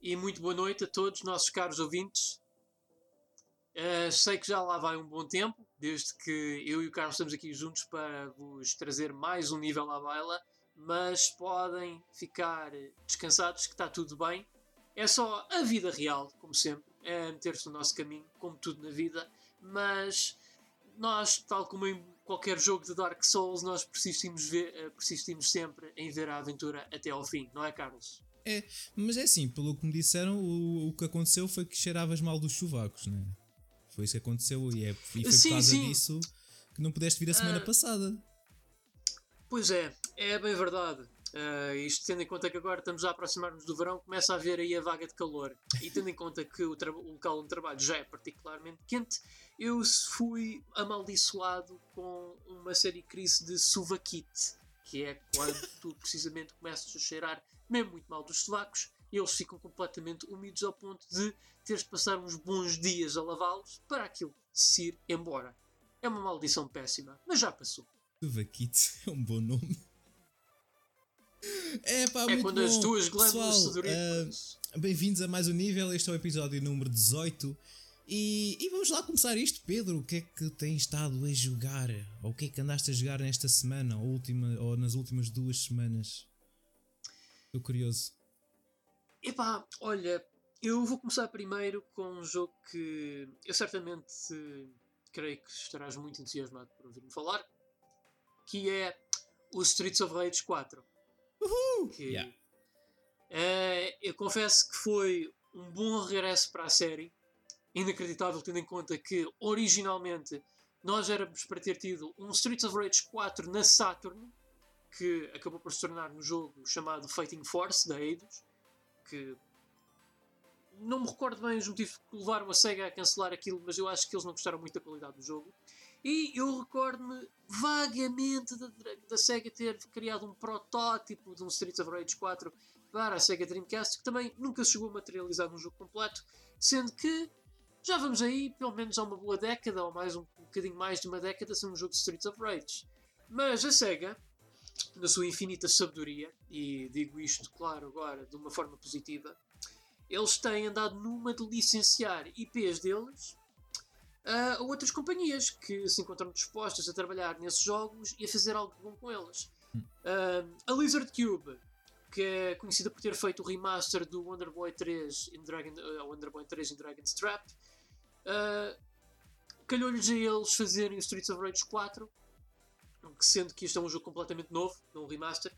E muito boa noite a todos, nossos caros ouvintes. Uh, sei que já lá vai um bom tempo, desde que eu e o Carlos estamos aqui juntos para vos trazer mais um nível à baila, mas podem ficar descansados que está tudo bem. É só a vida real, como sempre, é meter-se no nosso caminho, como tudo na vida, mas nós, tal como em qualquer jogo de Dark Souls, nós persistimos, ver, eh, persistimos sempre em ver a aventura até ao fim, não é, Carlos? É, mas é assim, pelo que me disseram, o, o que aconteceu foi que cheiravas mal dos chuvacos, né? Foi isso que aconteceu e, é, e foi sim, por causa sim. disso que não pudeste vir a semana uh, passada. Pois é, é bem verdade. Uh, isto tendo em conta que agora estamos a aproximar-nos do verão, começa a haver aí a vaga de calor. E tendo em conta que o, o local onde trabalho já é particularmente quente, eu fui amaldiçoado com uma série crise de suvaquite, que é quando tu precisamente começas a cheirar mesmo muito mal dos sovacos e eles ficam completamente úmidos ao ponto de teres de passar uns bons dias a lavá-los para aquilo se ir embora. É uma maldição péssima, mas já passou. Suvaquite é um bom nome. É, pá, é quando bom. as tuas glândulas sudoríparas. Uh, Bem-vindos a mais um nível. Este é o episódio número 18 e, e, vamos lá começar isto, Pedro. O que é que tens estado a jogar? Ou o que é que andaste a jogar nesta semana ou, última, ou nas últimas duas semanas? Estou curioso. Epá, olha, eu vou começar primeiro com um jogo que eu certamente creio que estarás muito entusiasmado por ouvir-me falar, que é o Streets of Rage 4. Uhul! Que, yeah. é, eu confesso que foi um bom regresso para a série inacreditável, tendo em conta que originalmente nós éramos para ter tido um Streets of Rage 4 na Saturn, que acabou por se tornar um jogo chamado Fighting Force da Eidos, que não me recordo bem os motivos que levaram a SEGA a cancelar aquilo, mas eu acho que eles não gostaram muito da qualidade do jogo. E eu recordo-me vagamente da, da SEGA ter criado um protótipo de um Streets of Rage 4 para a SEGA Dreamcast, que também nunca chegou a materializar num jogo completo, sendo que já vamos aí, pelo menos há uma boa década, ou mais um, um bocadinho mais de uma década, sem um jogo de Streets of Rage. Mas a SEGA, na sua infinita sabedoria, e digo isto, claro, agora de uma forma positiva, eles têm andado numa de licenciar IPs deles a outras companhias que se encontram dispostas a trabalhar nesses jogos e a fazer algo bom com eles. Uh, a Lizard Cube, que é conhecida por ter feito o remaster do Wonder Boy 3 em Dragon, uh, Wonder Boy 3 em Dragon's Trap, Uh, Calhou-lhes a eles fazerem o Streets of Rage 4, sendo que este é um jogo completamente novo, não um remaster.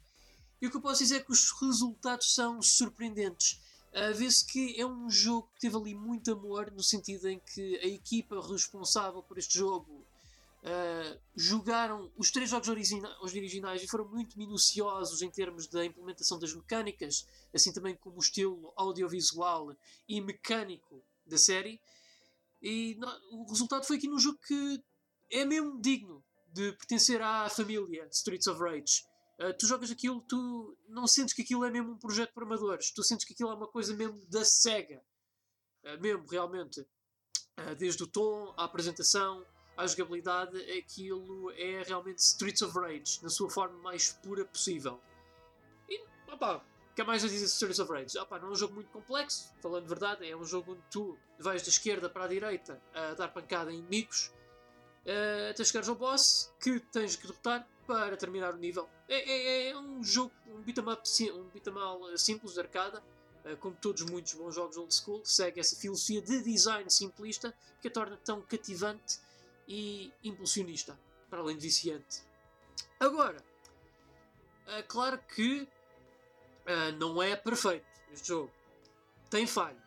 E o que eu posso dizer é que os resultados são surpreendentes. Uh, Vê-se que é um jogo que teve ali muito amor, no sentido em que a equipa responsável por este jogo uh, jogaram os três jogos origina originais e foram muito minuciosos em termos da implementação das mecânicas, assim também como o estilo audiovisual e mecânico da série. E o resultado foi aqui num jogo que é mesmo digno de pertencer à família Streets of Rage. Uh, tu jogas aquilo, tu não sentes que aquilo é mesmo um projeto para amadores, tu sentes que aquilo é uma coisa mesmo da SEGA. Uh, mesmo, realmente. Uh, desde o tom, à apresentação, à jogabilidade, aquilo é realmente Streets of Rage, na sua forma mais pura possível. E, opa, que é mais a dizer Streets of Rage? Opa, não é um jogo muito complexo, falando de verdade, é um jogo onde tu vais da esquerda para a direita a dar pancada em inimigos uh, até chegares ao boss que tens que derrotar para terminar o nível. É, é, é um jogo, um beat'em up, um beat eh, simples de arcada, uh, como todos muitos bons jogos old school, segue essa filosofia de design simplista que a torna tão cativante e impulsionista, para além de viciante. Agora, uh, claro que Uh, não é perfeito este jogo. Tem falhas.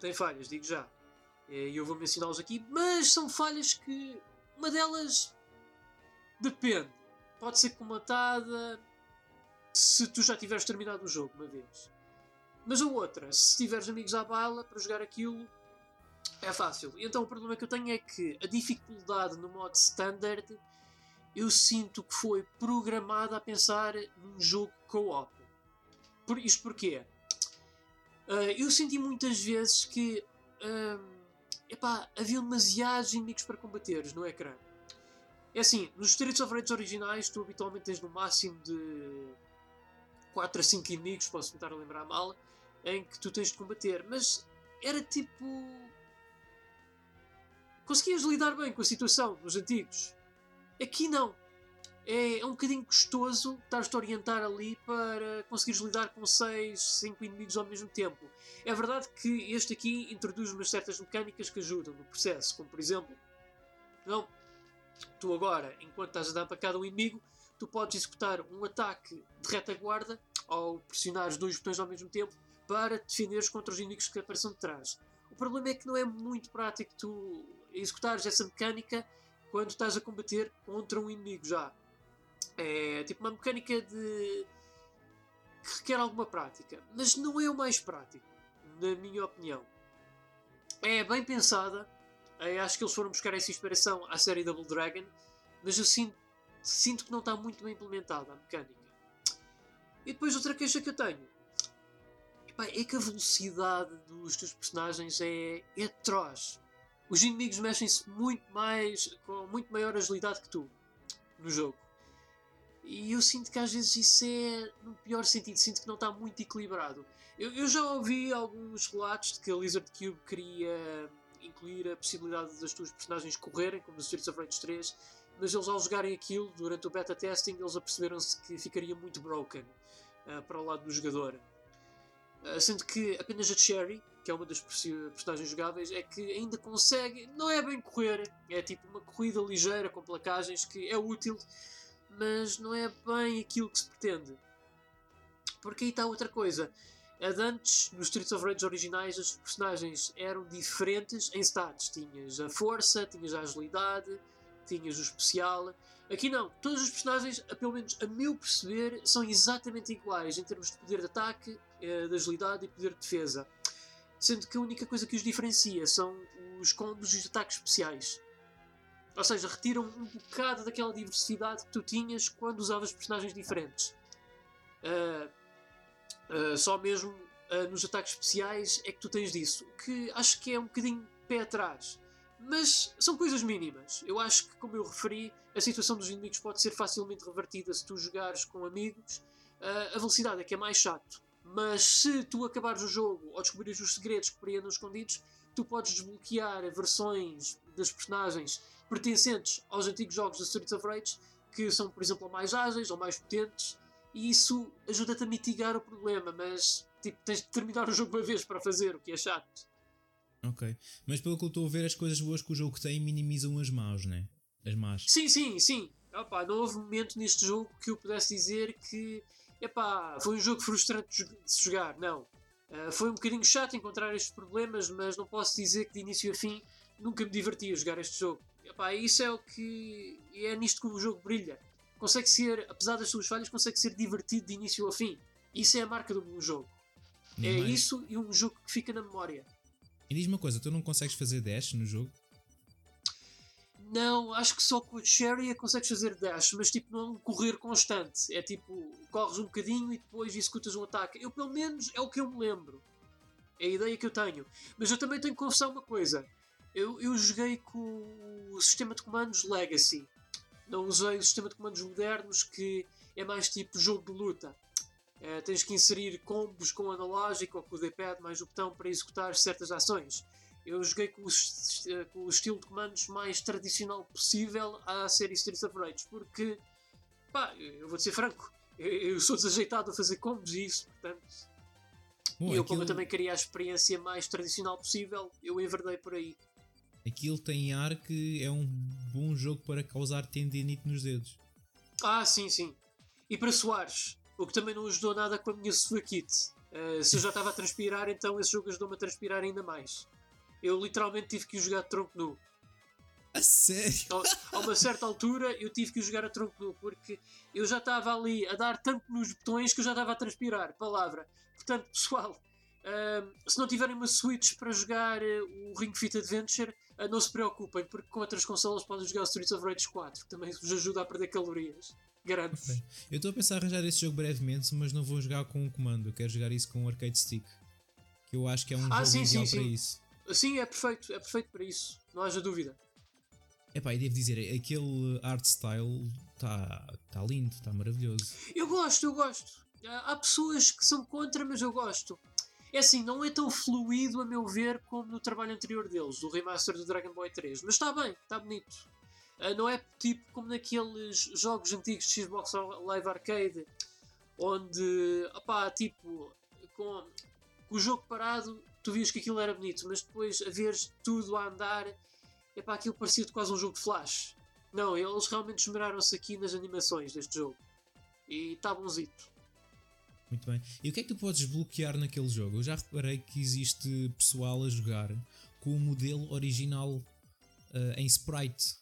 Tem falhas, digo já. E eu vou mencioná-los aqui, mas são falhas que. Uma delas. Depende. Pode ser comatada se tu já tiveres terminado o jogo uma vez. Mas a outra, se tiveres amigos à bala para jogar aquilo, é fácil. Então o problema que eu tenho é que a dificuldade no modo standard eu sinto que foi programada a pensar num jogo co-op. Por, isto porquê? Uh, eu senti muitas vezes que uh, epá, havia demasiados inimigos para combateres no ecrã. É assim, nos Streets of Rage originais tu habitualmente tens no máximo de 4 a 5 inimigos, posso tentar lembrar mal. em que tu tens de combater, mas era tipo. Conseguias lidar bem com a situação nos antigos. Aqui não. É, é um bocadinho custoso estar-te a orientar ali para conseguires lidar com 6, 5 inimigos ao mesmo tempo. É verdade que este aqui introduz umas certas mecânicas que ajudam no processo, como por exemplo, não, tu agora, enquanto estás a dar para cada um inimigo, tu podes executar um ataque de retaguarda ao pressionar os dois botões ao mesmo tempo para defenderes contra os inimigos que apareçam de trás. O problema é que não é muito prático tu executares essa mecânica quando estás a combater contra um inimigo já. É tipo uma mecânica de. que requer alguma prática. Mas não é o mais prático, na minha opinião. É bem pensada. Eu acho que eles foram buscar essa inspiração à série Double Dragon. Mas eu sinto, sinto que não está muito bem implementada a mecânica. E depois outra queixa que eu tenho. É que a velocidade dos teus personagens é, é atroz. Os inimigos mexem-se muito mais, com muito maior agilidade que tu no jogo. E eu sinto que às vezes isso é no pior sentido, sinto que não está muito equilibrado. Eu, eu já ouvi alguns relatos de que a Lizard Cube queria incluir a possibilidade das tuas personagens correrem, como no Streets of Rage 3, mas eles ao jogarem aquilo durante o beta testing, eles aperceberam-se que ficaria muito broken uh, para o lado do jogador. Uh, sendo que apenas a Cherry, que é uma das personagens jogáveis, é que ainda consegue, não é bem correr, é tipo uma corrida ligeira com placagens que é útil, mas não é bem aquilo que se pretende. Porque aí está outra coisa. Antes, nos Streets of Rage originais, as personagens eram diferentes em stats. Tinhas a força, tinhas a agilidade, tinhas o especial. Aqui não. Todos os personagens, pelo menos a meu perceber, são exatamente iguais em termos de poder de ataque, eh, de agilidade e poder de defesa. Sendo que a única coisa que os diferencia são os combos e os ataques especiais. Ou seja, retiram um bocado daquela diversidade que tu tinhas quando usavas personagens diferentes. Uh, uh, só mesmo uh, nos ataques especiais é que tu tens disso. Que acho que é um bocadinho pé atrás. Mas são coisas mínimas. Eu acho que, como eu referi, a situação dos inimigos pode ser facilmente revertida se tu jogares com amigos. a velocidade é que é mais chato. Mas se tu acabares o jogo ou descobrires os segredos que por aí andam escondidos, tu podes desbloquear versões das personagens pertencentes aos antigos jogos da Streets of Rage, que são, por exemplo, mais ágeis ou mais potentes, e isso ajuda-te a mitigar o problema, mas tipo, tens de terminar o jogo uma vez para fazer, o que é chato. Ok, mas pelo que eu estou a ver, as coisas boas que o jogo tem minimizam as más, né? As más. Sim, sim, sim. Opa, não houve momento neste jogo que eu pudesse dizer que epá, foi um jogo frustrante de se jogar. Não. Uh, foi um bocadinho chato encontrar estes problemas, mas não posso dizer que de início a fim nunca me diverti a jogar este jogo. Epá, isso é o que. é nisto que o jogo brilha. Consegue ser, apesar das suas falhas, consegue ser divertido de início ao fim. Isso é a marca do bom jogo. Nem é mais. isso e um jogo que fica na memória. E diz uma coisa, tu não consegues fazer dash no jogo? Não, acho que só com o Cherry consegues fazer dash, mas tipo não é um correr constante. É tipo, corres um bocadinho e depois executas um ataque. Eu pelo menos é o que eu me lembro. É a ideia que eu tenho. Mas eu também tenho que confessar uma coisa. Eu, eu joguei com o sistema de comandos Legacy. Não usei o sistema de comandos modernos que é mais tipo jogo de luta. É, tens que inserir combos com o analógico ou com o D-pad mais o botão para executar certas ações. Eu joguei com o, com o, estilo de comandos mais tradicional possível à série Streets of Rage, porque, pá, eu vou ser franco, eu, eu sou desajeitado a fazer combos e isso, portanto. Bom, e eu, aquilo... como eu também queria a experiência mais tradicional possível, eu enverdei por aí. Aquilo tem ar que é um bom jogo para causar tendinite nos dedos. Ah, sim, sim. E para Soares, o que também não ajudou nada com a minha sua kit. Uh, se eu já estava a transpirar, então esse jogo ajudou-me a transpirar ainda mais. Eu literalmente tive que o jogar de tronco nu. A sério? A, a uma certa altura eu tive que o jogar a tronco nu, porque eu já estava ali a dar tanto nos botões que eu já estava a transpirar. Palavra. Portanto, pessoal, uh, se não tiverem uma Switch para jogar uh, o Ring Fit Adventure, Uh, não se preocupem, porque com outras consolas podem jogar o Streets of Rage 4, que também vos ajuda a perder calorias. Garanto. Okay. Eu estou a pensar em arranjar esse jogo brevemente, mas não vou jogar com um comando. Eu quero jogar isso com um arcade stick. Que eu acho que é um ah, jogo sim, ideal sim, para sim. isso. Sim, é perfeito, é perfeito para isso. Não haja dúvida. Epá, e devo dizer, aquele art style está tá lindo, está maravilhoso. Eu gosto, eu gosto. Há pessoas que são contra, mas eu gosto. É assim, não é tão fluido, a meu ver, como no trabalho anterior deles, do remaster do Dragon Boy 3. Mas está bem, está bonito. Uh, não é tipo como naqueles jogos antigos de Xbox Live Arcade, onde, opá, tipo, com, com o jogo parado, tu vias que aquilo era bonito, mas depois a veres tudo a andar, epá, aquilo parecia quase um jogo de flash. Não, eles realmente esmeraram-se aqui nas animações deste jogo. E está bonzito. Muito bem. E o que é que tu podes bloquear naquele jogo? Eu já reparei que existe pessoal a jogar com o modelo original uh, em sprite.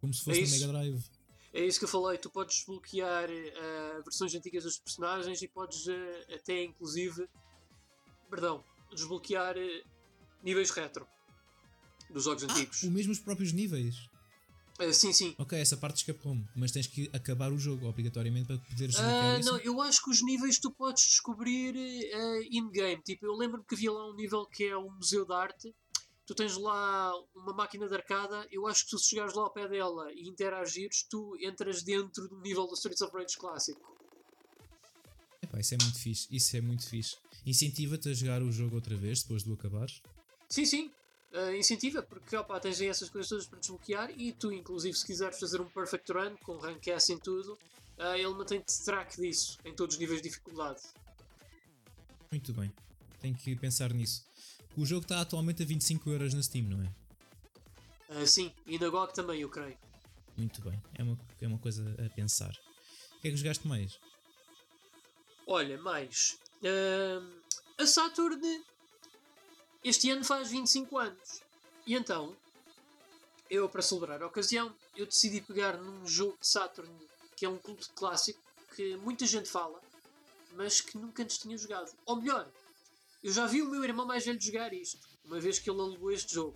Como se fosse é Mega Drive. É isso que eu falei. Tu podes desbloquear uh, versões antigas dos personagens e podes uh, até inclusive. Perdão. Desbloquear níveis retro dos jogos ah, antigos. O mesmo os próprios níveis. Uh, sim, sim. Ok, essa parte escapou-me, mas tens que acabar o jogo obrigatoriamente para poderes jogar uh, Não, eu acho que os níveis tu podes descobrir uh, in-game. Tipo, eu lembro-me que havia lá um nível que é o Museu de Arte. Tu tens lá uma máquina de arcada. Eu acho que se chegares lá ao pé dela e interagires, tu entras dentro do nível do Streets of Rage clássico. Epá, isso é muito fixe. Isso é muito fixe. Incentiva-te a jogar o jogo outra vez depois do acabares? Sim, sim uh, incentiva, porque opa, tens aí essas coisas todas para desbloquear e tu, inclusive, se quiseres fazer um perfect run com rank S em tudo, uh, ele mantém-te track disso em todos os níveis de dificuldade. Muito bem, tenho que pensar nisso. O jogo está atualmente a 25€ euros na Steam, não é? Uh, sim, e na GOG também, eu creio. Muito bem, é uma, é uma coisa a pensar. O que é que jogaste mais? Olha, mais. Uh, a Saturn este ano faz 25 anos. E então, eu, para celebrar a ocasião, eu decidi pegar num jogo de Saturn que é um culto clássico que muita gente fala, mas que nunca antes tinha jogado. Ou melhor, eu já vi o meu irmão mais velho jogar isto, uma vez que ele alugou este jogo.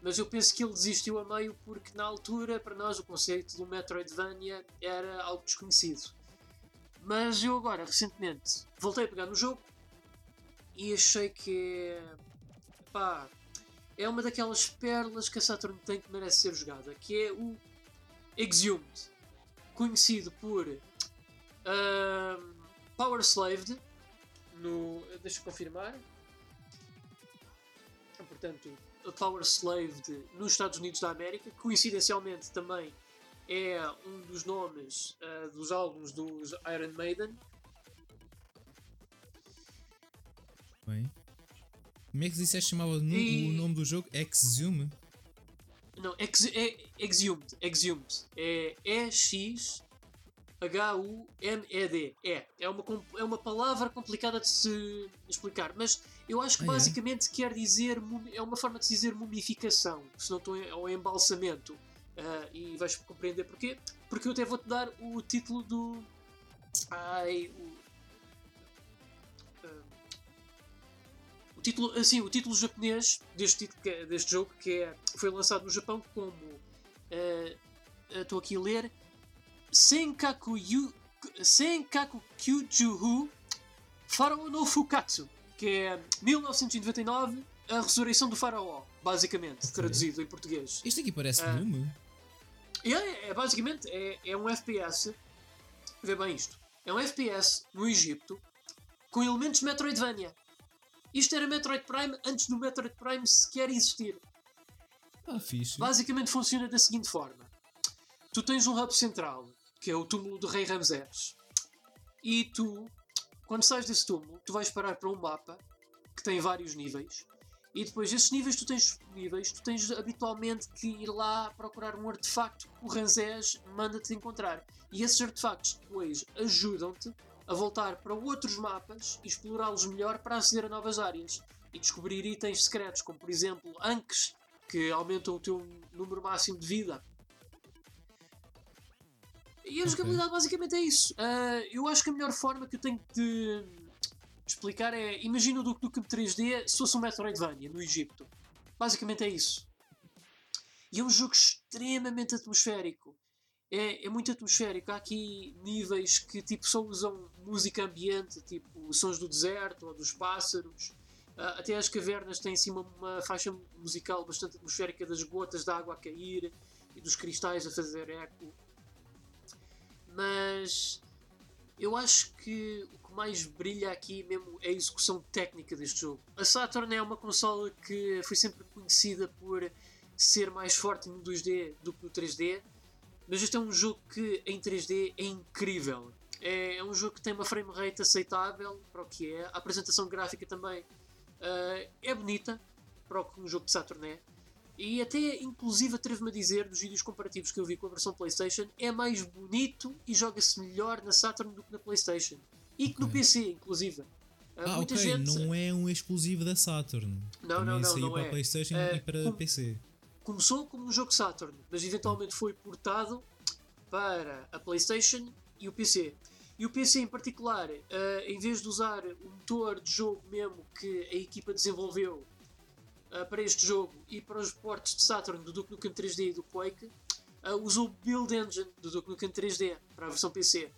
Mas eu penso que ele desistiu a meio porque na altura, para nós, o conceito do Metroidvania era algo desconhecido. Mas eu agora, recentemente, voltei a pegar no jogo e achei que é pá, é uma daquelas pérolas que a Saturn tem que merece ser jogada, que é o Exhumed, conhecido por uh, Power Slaved, no. deixa eu confirmar. Portanto, Power Slaved nos Estados Unidos da América, coincidencialmente também é um dos nomes uh, dos álbuns dos Iron Maiden. Bem. Como é que disseste chamava no, e... o nome do jogo? Exhume? Não, ex, é Exhumed. Exhumed. É E-X. H-U-M-E-D. É. É uma, é uma palavra complicada de se explicar, mas eu acho que ah, basicamente é? quer dizer. É uma forma de se dizer mumificação, se não estou ou embalsamento. Uh, e vais compreender porquê. Porque eu até vou-te dar o título do. Ai, o, título, assim, o título japonês deste, é, deste jogo, que é, foi lançado no Japão como. Uh, estou aqui a ler. Senkaku, Yu, Senkaku Kyujuhu Faraó no Fukatsu, que é 1999, a ressurreição do Faraó, basicamente, traduzido em português. Isto aqui parece uh, nome. É, é, basicamente é, é um FPS. Vê bem isto. É um FPS no Egito com elementos Metroidvania. Isto era Metroid Prime antes do Metroid Prime sequer existir. Ah, fixe. Basicamente funciona da seguinte forma: tu tens um hub central, que é o túmulo do Rei Ramsés, e tu, quando sais desse túmulo, tu vais parar para um mapa que tem vários níveis. E depois, esses níveis tu tens disponíveis, tu tens habitualmente que ir lá procurar um artefacto que o Ramsés manda-te encontrar. E esses artefactos depois ajudam-te a voltar para outros mapas e explorá-los melhor para aceder a novas áreas e descobrir itens secretos, como por exemplo Anques, que aumentam o teu número máximo de vida. E a jogabilidade okay. basicamente é isso. Uh, eu acho que a melhor forma que eu tenho de explicar é: imagina o Duke Nukem 3D se fosse um Metroidvania no Egito. Basicamente é isso. E é um jogo extremamente atmosférico é, é muito atmosférico. Há aqui níveis que tipo, só usam música ambiente, tipo sons do deserto ou dos pássaros. Uh, até as cavernas têm em cima uma faixa musical bastante atmosférica das gotas de água a cair e dos cristais a fazer eco. Mas eu acho que o que mais brilha aqui mesmo é a execução técnica deste jogo. A Saturn é uma consola que foi sempre conhecida por ser mais forte no 2D do que no 3D, mas este é um jogo que em 3D é incrível. É, é um jogo que tem uma frame rate aceitável para o que é, a apresentação gráfica também uh, é bonita para o que um jogo de Saturn é. E até, inclusive, atrevo-me a dizer, dos vídeos comparativos que eu vi com a versão PlayStation, é mais bonito e joga-se melhor na Saturn do que na PlayStation. E que no PC, inclusive. Ah, Muita ok, gente... não é um exclusivo da Saturn. Não, Também não, não. saiu não para é. PlayStation uh, e para com... PC. Começou como um jogo Saturn, mas eventualmente foi portado para a PlayStation e o PC. E o PC em particular, uh, em vez de usar o motor de jogo mesmo que a equipa desenvolveu uh, para este jogo e para os ports de Saturn do Duke Nukem 3D e do Quake, uh, usou o Build Engine do Duke Nukem 3D para a versão PC.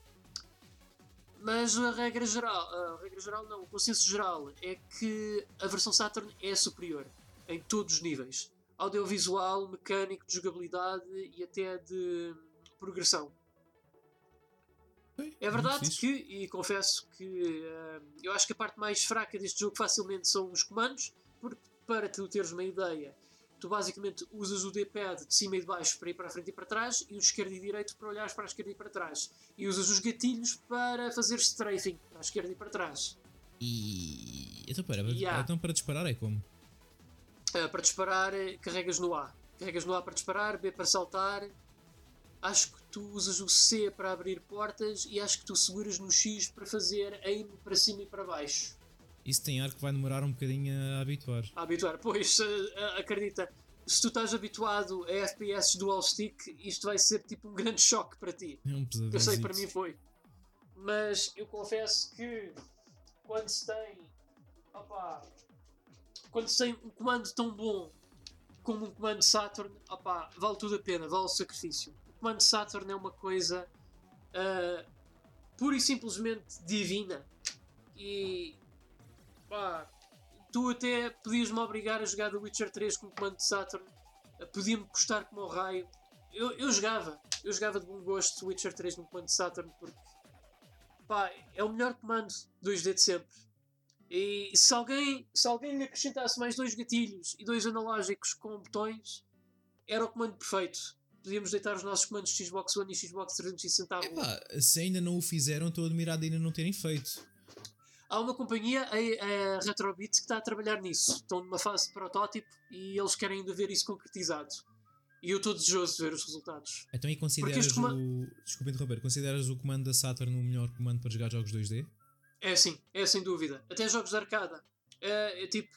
Mas a regra geral, a regra geral não, o consenso geral é que a versão Saturn é superior em todos os níveis. Audiovisual, mecânico, de jogabilidade e até de progressão. É verdade que, e confesso que uh, eu acho que a parte mais fraca deste jogo facilmente são os comandos, porque para tu teres uma ideia, tu basicamente usas o D-pad de cima e de baixo para ir para a frente e para trás e o de esquerda e direito para olhares para a esquerda e para trás. E usas os gatilhos para fazer strafing para a esquerda e para trás. E. Então, para, yeah. então para disparar é como? Uh, para disparar, carregas no A. Carregas no A para disparar, B para saltar. Acho que tu usas o C para abrir portas e acho que tu seguras no X para fazer aim para cima e para baixo. Isso tem ar que vai demorar um bocadinho a habituar. A habituar, pois, acredita. Se tu estás habituado a FPS dual stick, isto vai ser tipo um grande choque para ti. É um Eu sei que para mim foi. Mas eu confesso que quando se tem. Opa, quando tem um comando tão bom como um comando Saturn, opa, vale tudo a pena, vale o sacrifício. O comando Saturn é uma coisa uh, pura e simplesmente divina. E tu até podias-me obrigar a jogar The Witcher 3 com comando de Saturn, podia-me custar como o raio. Eu, eu jogava, eu jogava de bom gosto The Witcher 3 no comando de Saturn porque é o melhor comando 2D de sempre. E se alguém, se alguém lhe acrescentasse mais dois gatilhos e dois analógicos com botões, era o comando perfeito. Podíamos deitar os nossos comandos Xbox One e Xbox 360 Epá, se ainda não o fizeram, estou admirado ainda não terem feito há uma companhia, a, a Retrobit, que está a trabalhar nisso. Estão numa fase de protótipo e eles querem ainda ver isso concretizado. E eu estou desejoso de ver os resultados. Então, e consideras comando... o. Desculpa interromper, consideras o comando da Saturn o melhor comando para jogar jogos 2D? É sim, é sem dúvida. Até jogos de arcada. É, é tipo.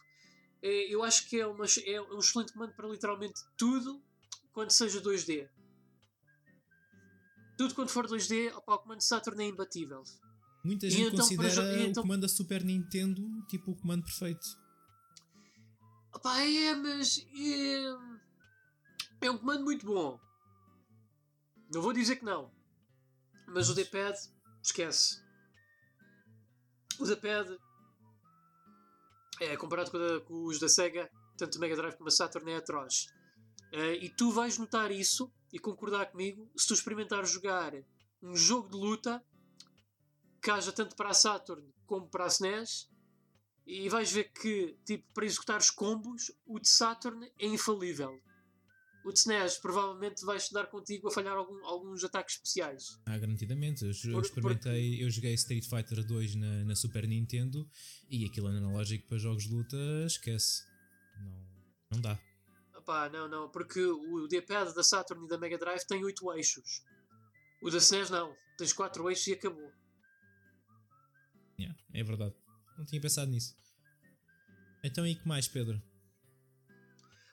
É, eu acho que é, uma, é um excelente comando para literalmente tudo quando seja 2D. Tudo quando for 2D, opa, o comando Saturn é imbatível. Muita gente então, considera então... o comando da Super Nintendo tipo o comando perfeito. Opa, é, mas é, é um comando muito bom. Não vou dizer que não. Mas, mas... o D-pad, esquece. O D-pad é comparado com, a, com, os da Sega, tanto o Mega Drive como a Saturn é atroz. Uh, e tu vais notar isso e concordar comigo se tu experimentares jogar um jogo de luta que haja tanto para a Saturn como para a SNES e vais ver que, tipo, para executar os combos, o de Saturn é infalível. O de SNES provavelmente vai estudar contigo a falhar algum, alguns ataques especiais. Ah, garantidamente. Eu, eu experimentei, porque... eu joguei Street Fighter 2 na, na Super Nintendo e aquilo analógico para jogos de luta, esquece. Não, não dá. Epá, não, não, porque o D-pad da Saturn e da Mega Drive tem 8 eixos. O da SNES não, tens 4 eixos e acabou. Yeah, é verdade. Não tinha pensado nisso. Então e que mais, Pedro?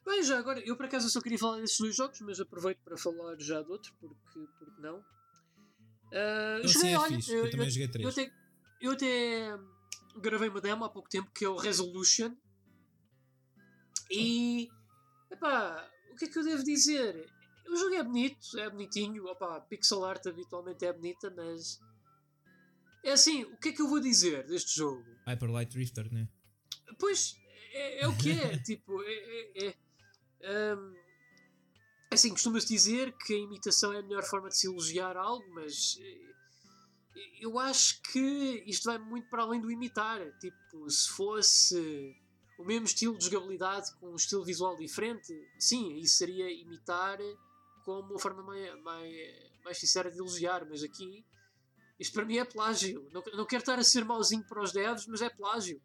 Bem, já agora, eu por acaso só queria falar desses dois jogos, mas aproveito para falar já de outro, porque, porque não. Uh, então, joguei, é olha, fixe. eu, eu, também joguei 3. Eu até, eu até gravei uma demo há pouco tempo que é o Resolution. E. Epá, o que é que eu devo dizer? O jogo é bonito, é bonitinho. Opa, pixel art habitualmente é bonita, mas é assim, o que é que eu vou dizer deste jogo? Hyper Light Drifter, né? Pois, é, é o que é. tipo, é. é, é um, assim, costuma-se dizer que a imitação é a melhor forma de se elogiar algo, mas. eu acho que isto vai muito para além do imitar. Tipo, se fosse o mesmo estilo de jogabilidade com um estilo visual diferente, sim, isso seria imitar como uma forma mais, mais, mais sincera de elogiar. Mas aqui, isto para mim é plágio. Não, não quero estar a ser mauzinho para os devs, mas é plágio.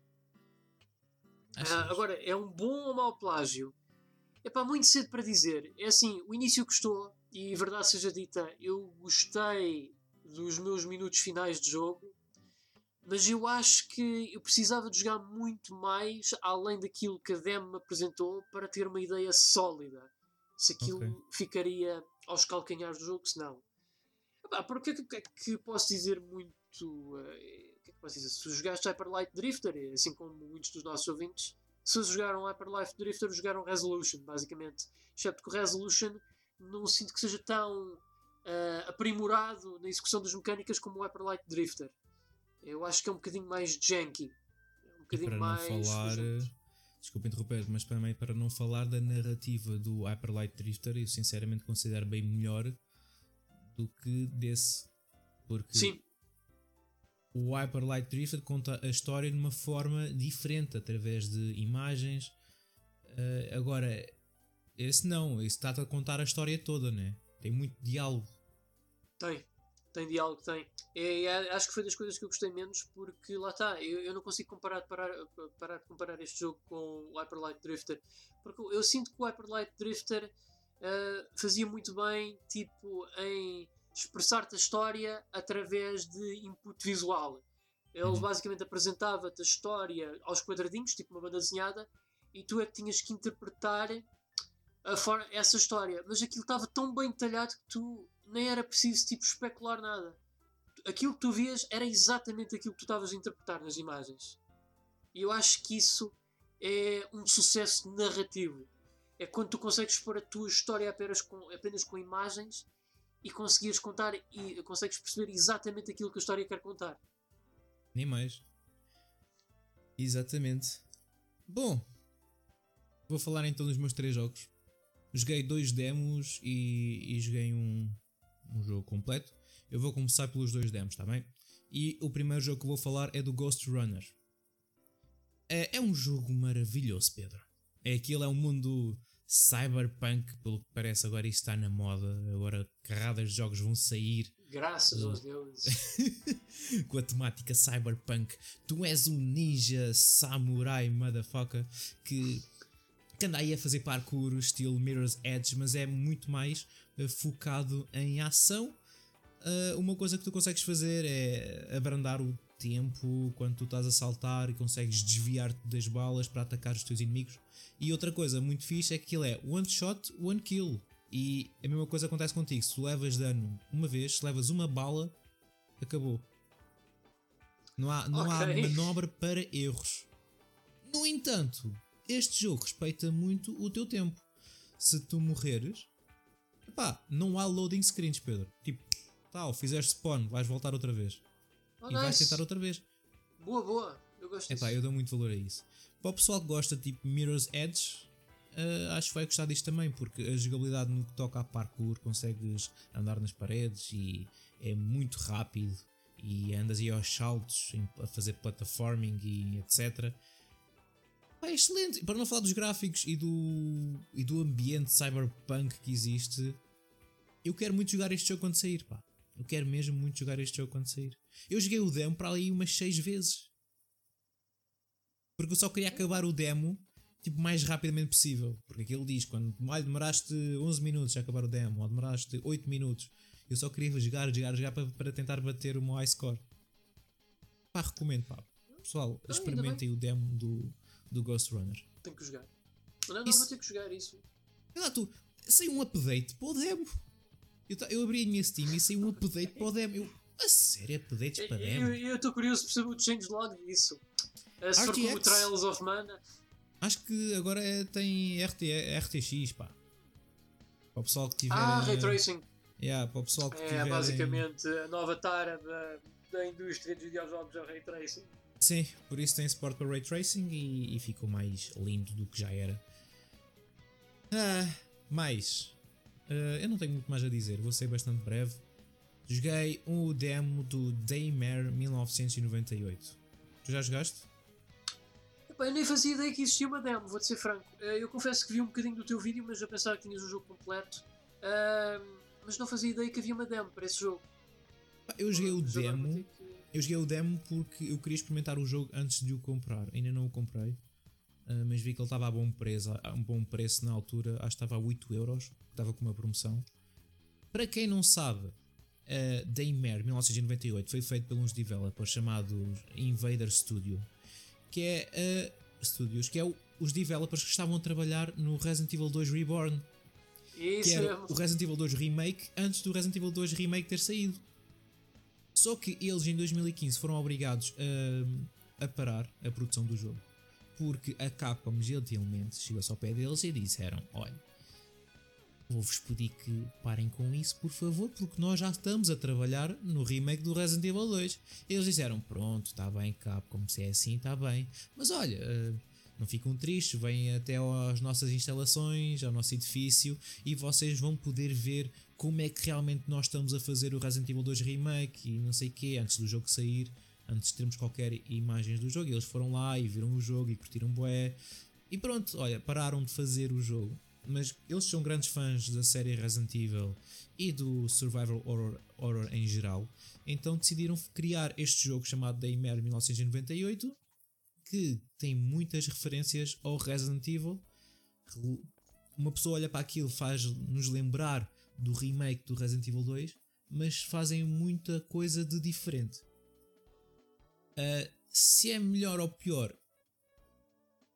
Ah, agora, é um bom ou mau plágio? É para muito cedo para dizer. É assim, o início gostou, e verdade seja dita, eu gostei dos meus minutos finais de jogo, mas eu acho que eu precisava de jogar muito mais além daquilo que a demo me apresentou para ter uma ideia sólida. Se aquilo okay. ficaria aos calcanhares do jogo, se não. Para o que, que é que posso dizer muito? Uh, que é que posso dizer? Se jogaste Hyper Light Drifter, assim como muitos dos nossos ouvintes, se jogaram Hyper Light Drifter, jogaram Resolution, basicamente. Exceto que o Resolution não sinto que seja tão uh, aprimorado na execução das mecânicas como o Hyper Light Drifter. Eu acho que é um bocadinho mais janky. Um bocadinho para mais. Não falar, desculpa interromper, mas também para não falar da narrativa do Hyper Light Drifter, eu sinceramente considero bem melhor do que desse. Porque Sim. O Hyper Light Drifter conta a história de uma forma diferente, através de imagens. Uh, agora, esse não, esse está a contar a história toda, né? Tem muito diálogo. Tem, tem diálogo, tem. É, é, acho que foi das coisas que eu gostei menos porque lá está, eu, eu não consigo comparar, parar, parar de comparar este jogo com o Hyper Light Drifter. Porque eu sinto que o Hyper Light Drifter uh, fazia muito bem, tipo, em expressar-te a história através de input visual. Ele uhum. basicamente apresentava-te a história aos quadradinhos, tipo uma banda desenhada, e tu é que tinhas que interpretar for, essa história. Mas aquilo estava tão bem detalhado que tu nem era preciso tipo, especular nada. Aquilo que tu vias era exatamente aquilo que tu estavas a interpretar nas imagens. E eu acho que isso é um sucesso narrativo. É quando tu consegues expor a tua história apenas com, apenas com imagens e conseguires contar e consegues perceber exatamente aquilo que a história quer contar. Nem mais. Exatamente. Bom, vou falar então dos meus três jogos. Joguei dois demos e, e joguei um, um jogo completo. Eu vou começar pelos dois demos, está bem? E o primeiro jogo que vou falar é do Ghost Runner. É, é um jogo maravilhoso, Pedro. É aquilo, é um mundo cyberpunk, pelo que parece agora isso está na moda. Agora carradas de jogos vão sair. Graças aos deuses. com a temática cyberpunk. Tu és um ninja samurai motherfucker que que anda aí a fazer parkour estilo Mirror's Edge, mas é muito mais uh, focado em ação. Uh, uma coisa que tu consegues fazer é abrandar o tempo quando tu estás a saltar e consegues desviar-te das balas para atacar os teus inimigos. E outra coisa muito fixe é que ele é one shot, one kill. E a mesma coisa acontece contigo. Se tu levas dano uma vez, se levas uma bala, acabou. Não há, não okay. há manobra para erros. No entanto, este jogo respeita muito o teu tempo. Se tu morreres, pá, não há loading screens, Pedro. Tipo, tal, fizeste spawn, vais voltar outra vez. Oh, e nice. vais tentar outra vez. Boa, boa. Eu gosto Epá, eu dou muito valor a isso. Para o pessoal que gosta tipo Mirror's Edge, uh, acho que vai gostar disto também, porque a jogabilidade no que toca a parkour, consegues andar nas paredes e é muito rápido e andas aí aos saltos a fazer platforming e etc. Pá, é excelente. Para não falar dos gráficos e do, e do ambiente cyberpunk que existe, eu quero muito jogar este jogo quando sair. Pá. Eu quero mesmo muito jogar este jogo quando sair. Eu joguei o demo para ali umas 6 vezes. Porque eu só queria acabar o demo tipo, mais rapidamente possível. Porque aquilo diz: quando ah, demoraste 11 minutos a acabar o demo, ou demoraste 8 minutos, eu só queria jogar, jogar, jogar para, para tentar bater o meu high score. Pá, recomendo, pá. Pessoal, experimentem o demo do, do Ghost Runner. Tenho que jogar. Não, não, isso... vou ter que jogar isso. Olha lá, tu, saiu um update para o demo. Eu, eu abri a minha Steam e saiu um update para o demo. Eu, a sério, updates para demo? Eu estou curioso por saber o changelog disso. É, se for como Trials of Mana. Acho que agora é, tem RT, RTX, pá. Para o pessoal que tiver. Ah, Ray Tracing. Yeah, para o pessoal que é tiver. É basicamente a nova tara da, da indústria dos videojogos é o Ray Tracing. Sim, por isso tem suporte para Ray Tracing e, e ficou mais lindo do que já era. Ah, mais. Uh, eu não tenho muito mais a dizer, vou ser bastante breve. Joguei o demo do Daymare 1998. Tu já jogaste? Epá, eu nem fazia ideia que existia uma demo, vou-te ser franco. Eh, Eu confesso que vi um bocadinho do teu vídeo, mas eu pensava que tinhas o jogo completo. Ahm, mas não fazia ideia que havia uma demo para esse jogo. Eu joguei o demo. Eu joguei o demo porque eu queria experimentar o jogo antes de o comprar. Ainda não o comprei. Ah, mas vi que ele estava a bom preço, a um bom preço na altura, acho que estava a 8 euros, estava com uma promoção. Para quem não sabe, uh, Daymare 1998 foi feito por uns developers chamados Invader Studio, que é uh, Studios, que é o- os developers que estavam a trabalhar no Resident Evil 2 Reborn, que Isso era mesmo. o Resident Evil 2 Remake antes do Resident Evil 2 Remake ter saído. Só que eles em 2015 foram obrigados a, a parar a produção do jogo. Porque a Capcom gentilmente chegou-se ao pé deles e disseram: Olha, vou-vos pedir que parem com isso, por favor, porque nós já estamos a trabalhar no remake do Resident Evil 2. Eles disseram: Pronto, está bem, Capcom, se é assim, está bem. Mas olha, eh, não ficam tristes, vêm até às nossas instalações, ao nosso edifício e vocês vão poder ver como é que realmente nós estamos a fazer o Resident Evil 2 Remake e não sei o quê, antes do jogo sair, antes de termos qualquer imagens do jogo. Eles foram lá e viram o jogo e curtiram bué. E pronto, olha, pararam de fazer o jogo. Mas eles são grandes fãs da série Resident Evil e do Survival Horror, horror em geral. Então decidiram criar este jogo chamado Daymare 1998 que tem muitas referências ao Resident Evil. Uma pessoa olha para aquilo, faz-nos lembrar do remake do Resident Evil 2, mas fazem muita coisa de diferente. Uh, se é melhor ou pior,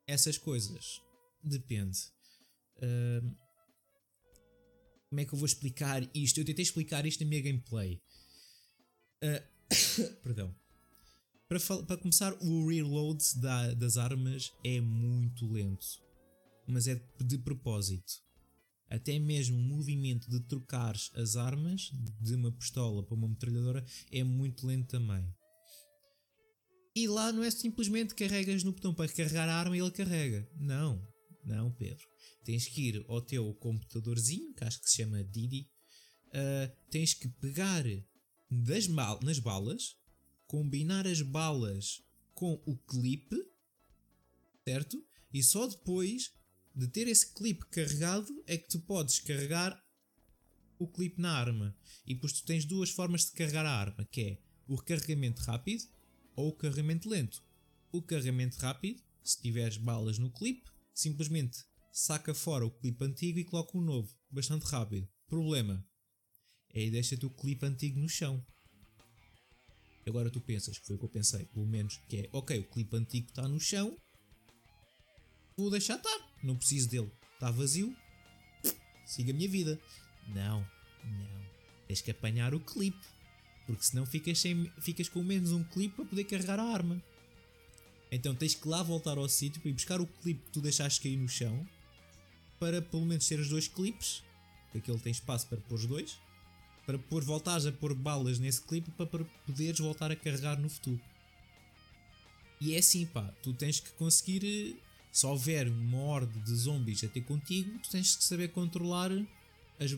essas coisas depende. Uh, como é que eu vou explicar isto? Eu tentei explicar isto na minha gameplay. Uh, perdão. Para, para, começar, o reload da, das armas é muito lento, mas é de propósito. Até mesmo o movimento de trocar as armas de uma pistola para uma metralhadora é muito lento também. E lá não é simplesmente carregas no botão para carregar a arma e ele carrega. Não, não, Pedro. Tens que ir ao teu computadorzinho, que acho que se chama Didi. Uh, tens que pegar das mal, nas balas, combinar as balas com o clipe, certo? E só depois de ter esse clipe carregado é que tu podes carregar o clipe na arma. E depois tu tens duas formas de carregar a arma, que é o recarregamento rápido ou o carregamento lento. O carregamento rápido, se tiveres balas no clipe, simplesmente saca fora o clipe antigo e coloca um novo, bastante rápido. Problema é deixa-te o clipe antigo no chão. Agora tu pensas, que foi o que eu pensei, pelo menos, que é ok, o clipe antigo está no chão, vou deixar estar, não preciso dele, está vazio, siga a minha vida. Não, não, tens que apanhar o clipe, porque senão ficas, sem, ficas com menos um clipe para poder carregar a arma. Então tens que lá voltar ao sítio ir buscar o clipe que tu deixaste cair no chão, para pelo menos ter os dois clipes, porque aquele tem espaço para pôr os dois para pôr, voltares a pôr balas nesse clipe para, para poderes voltar a carregar no futuro. E é assim, pá, tu tens que conseguir. Se houver uma horde de zombies a ter contigo, tu tens que saber controlar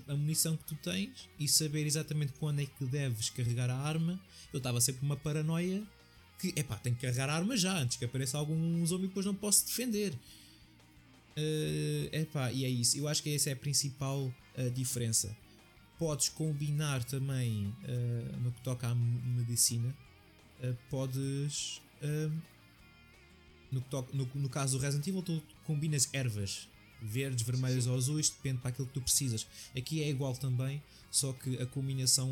a munição que tu tens e saber exatamente quando é que deves carregar a arma. Eu estava sempre uma paranoia que, é pá, tenho que carregar a arma já antes que apareça algum zombie, depois não posso defender. Uh, epá, e é isso. Eu acho que essa é a principal uh, diferença podes combinar também uh, no que toca à medicina uh, podes no, no, no, caso do Resident Evil tu combinas ervas verdes, vermelhas ou azuis depende para aquilo que tu precisas. Aqui é igual também só que a combinação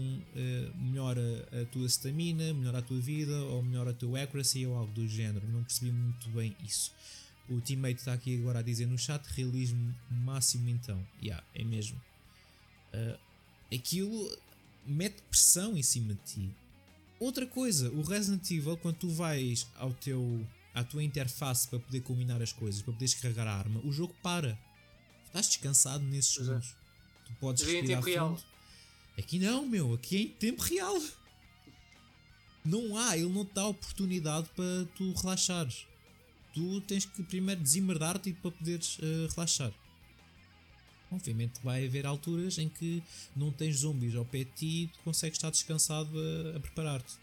melhora a tua stamina melhora a tua vida ou melhora a tua accuracy ou algo do género. Não percebi muito bem isso. O teammate está aqui agora a dizer no chat realismo máximo então. Yeah, é mesmo. Aquilo mete pressão em cima de ti. Outra coisa, o Resident Evil, quando tu vais ao teu, à tua interface para poder combinar as coisas, para poderes carregar a arma, o jogo para. Estás descansado nesses Pois é. segundos. Tu podes é em respirar tempo real. Aqui não, meu, aqui é em tempo real. Não há, ele não te dá oportunidade para tu relaxares. Tu tens que primeiro desemerdar-te para poderes eh, relaxar. Obviamente vai haver alturas em que não tens zombies ao pé de ti e tu consegues estar descansado a, a preparar-te.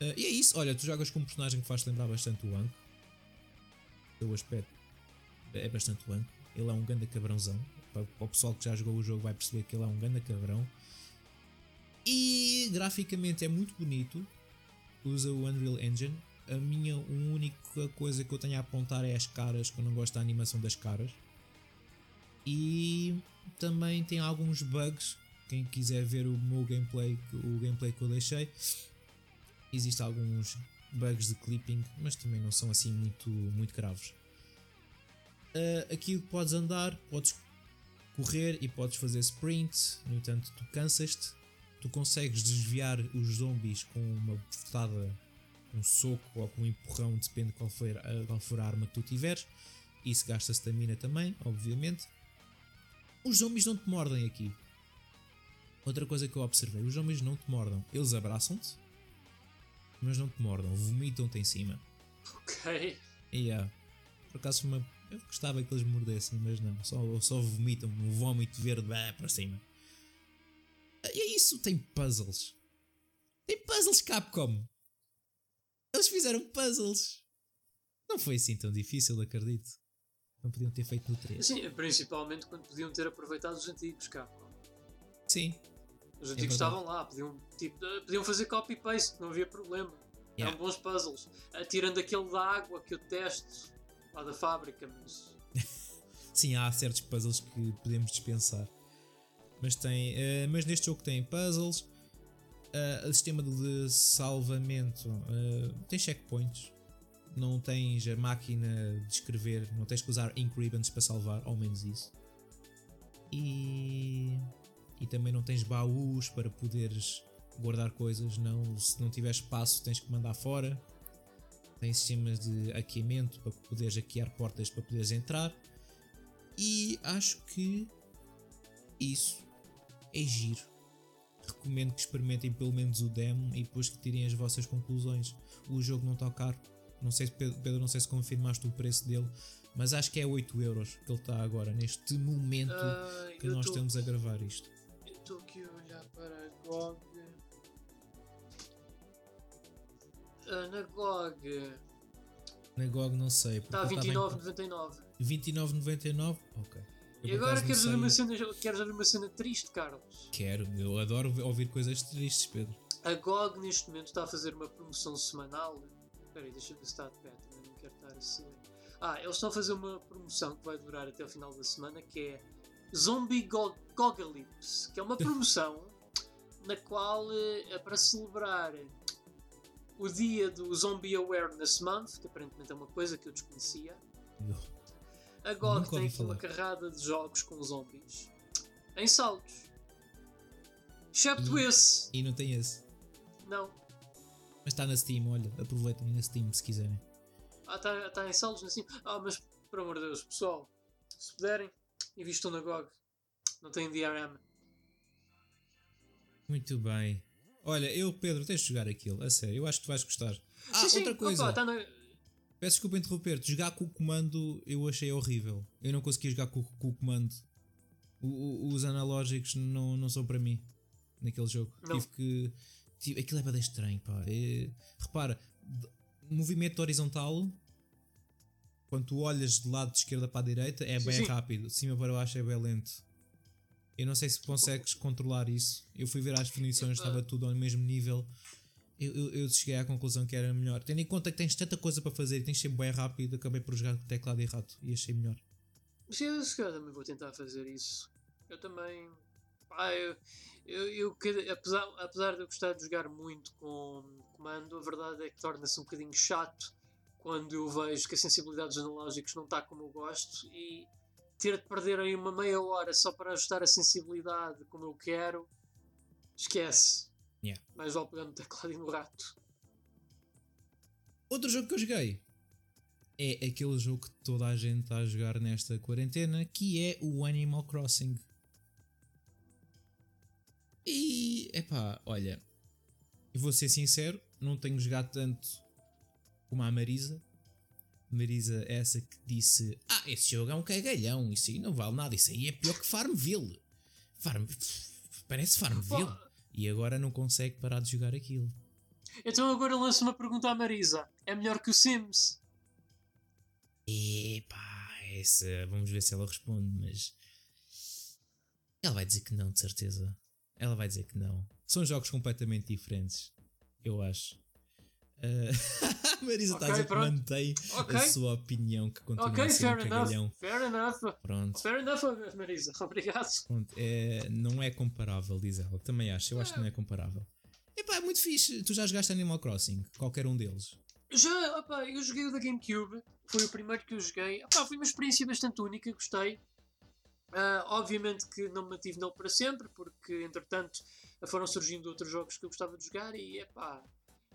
Uh, e é isso, olha, tu jogas com um personagem que faz lembrar bastante o Anko. O aspecto é bastante o Anko. Ele é um ganda cabrãozão. Para, para o pessoal que já jogou o jogo vai perceber que ele é um ganda cabrão. E graficamente é muito bonito. Usa o Unreal Engine. A minha única coisa que eu tenho a apontar é as caras, que eu não gosto da animação das caras. E também tem alguns bugs. Quem quiser ver o meu gameplay, o gameplay que eu deixei, existem alguns bugs de clipping, mas também não são assim muito, muito graves. Uh, aqui podes andar, podes correr e podes fazer sprint, no entanto, tu cansas-te. Tu consegues desviar os zombies com uma bofetada, um soco ou com um empurrão, depende qual for, qual for a arma que tu tiveres. Isso gasta stamina também, obviamente. Os zombies não te mordem aqui. Outra coisa que eu observei: os zombies não te mordam. Eles abraçam-te, mas não te mordam, vomitam-te em cima. Ok. E yeah. Por acaso uma... eu gostava que eles mordessem, mas não, só, só vomitam um vómito verde bah, para cima. E é isso, tem puzzles. Tem puzzles Capcom. Eles fizeram puzzles. Não foi assim tão difícil, acredito. Não podiam ter feito no 3. Sim, principalmente quando podiam ter aproveitado os antigos Capcom. Sim. Os antigos é estavam lá, podiam, tipo, podiam fazer copy-paste, não havia problema. Yeah. Eram bons puzzles. Tirando aquele da água que eu testo lá da fábrica, mas. Sim, há certos puzzles que podemos dispensar. Mas tem. Uh, mas neste jogo tem puzzles. Uh, o sistema de salvamento uh, tem checkpoints não tens a máquina de escrever, não tens que usar ink ribbons para salvar, ao menos isso. E, e também não tens baús para poderes guardar coisas, não, se não tiver espaço tens que mandar fora. Tem sistemas de aquecimento para poderes aquear portas para poderes entrar. E acho que isso é giro. Recomendo que experimentem pelo menos o demo e depois que tirem as vossas conclusões. O jogo não está caro, não sei se Pedro, não sei se confirmaste o preço dele, mas acho que é 8 euros que ele está agora, neste momento uh, que nós tô, estamos a gravar isto. Eu estou aqui a olhar para a GOG. Uh, na GOG. Na GOG não sei. Está a 29,99. 29,99? Ok. Eu e agora queres ouvir, uma cena, queres ouvir uma cena triste, Carlos? Quero, eu adoro ouvir coisas tristes, Pedro. A GOG neste momento está a fazer uma promoção semanal Espera aí, deixa-me está de pé, também não quero estar assim. Ah, eles estão a fazer uma promoção que vai durar até o final da semana que é Zombie Go Goggalips, que é uma promoção na qual é para celebrar o dia do Zombie Awareness Month, que aparentemente é uma coisa que eu desconhecia. A GOG tem aqui uma carrada de jogos com zombies em saltos. Excepto e, esse. E não tem esse. Não. Mas está na Steam, olha, aproveitem na Steam se quiserem. Ah, está tá em saldos na Steam. Ah, mas por amor de Deus, pessoal, se puderem, invistam na GOG. Não tem DRM. Muito bem. Olha, eu, Pedro, tens de jogar aquilo, a sério, eu acho que tu vais gostar. Ah, sim, sim. outra coisa. Opa, tá na... Peço desculpa interromper-te, jogar com o comando eu achei horrível. Eu não consegui jogar com, com o comando. O, o, os analógicos não, não são para mim naquele jogo. Não. Tive que Tipo, aquilo é bem estranho, pá. É, repara, movimento horizontal, quando tu olhas de lado de esquerda para a direita, é sim, bem sim. rápido, de cima para baixo é bem lento. Eu não sei se consegues controlar isso. Eu fui ver as definições, estava tudo ao mesmo nível. Eu, eu, eu, cheguei à conclusão que era melhor. Tendo em conta que tens tanta coisa para fazer e tens de ser bem rápido, acabei por jogar com o teclado errado e achei melhor. Sim, eu também vou tentar fazer isso. Eu também. Ah, eu, eu, eu, apesar, apesar de eu gostar de jogar muito com comando, a verdade é que torna-se um bocadinho chato quando eu vejo que a sensibilidade dos analógicos não está como eu gosto e ter de perder aí uma meia hora só para ajustar a sensibilidade como eu quero, esquece. Yeah. Mais vale pegar no teclado e no rato. Outro jogo que eu joguei é aquele jogo que toda a gente está a jogar nesta quarentena, que é o Animal Crossing. E, epá, olha, vou ser sincero, não tenho jogado tanto como a Marisa, Marisa, essa que disse: Ah, esse jogo é um cagalhão, isso aí não vale nada, isso aí é pior que Farmville. Farm... Parece Farmville. E agora não consegue parar de jogar aquilo. Então agora lanço uma pergunta à Marisa. É melhor que o Sims? Epá, essa. Vamos ver se ela responde, mas. Ela vai dizer que não, de certeza. Ela vai dizer que não. São jogos completamente diferentes, eu acho. Uh... Marisa Ok, está a dizer que pronto. mantém Ok. a sua opinião que continua Ok, a ser um fair cagalhão. enough. Fair enough. Pronto. Fair enough, Marisa. Obrigado. Pronto, é, não é comparável, diz ela. Também acho, eu acho que não é comparável. Epá, é muito fixe. Tu já jogaste Animal Crossing, qualquer um deles. Já, opá, eu joguei o da GameCube. Foi o primeiro que eu joguei. Opá, foi uma experiência bastante única, gostei. Ah, obviamente que não me mantive nele para sempre, porque entretanto foram surgindo outros jogos que eu gostava de jogar e epá,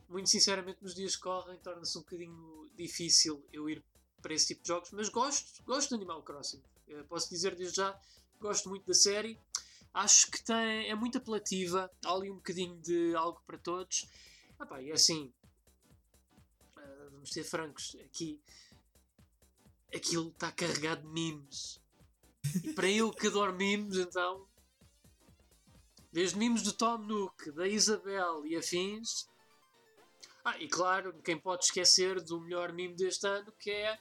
muito sinceramente nos dias que correm torna-se um bocadinho difícil eu ir para esse tipo de jogos, mas gosto, gosto de Animal Crossing. Eh, posso dizer desde já gosto muito da série. Acho que tem, é muito apelativa, há ali um bocadinho de algo para todos. Epá, e é assim, ah, vamos ser francos, aqui aquilo está carregado de memes. E para eu que adoro memes, então, desde memes do Tom Nook, da Isabel e afins. Ah, e claro, quem pode esquecer do melhor meme deste ano, que é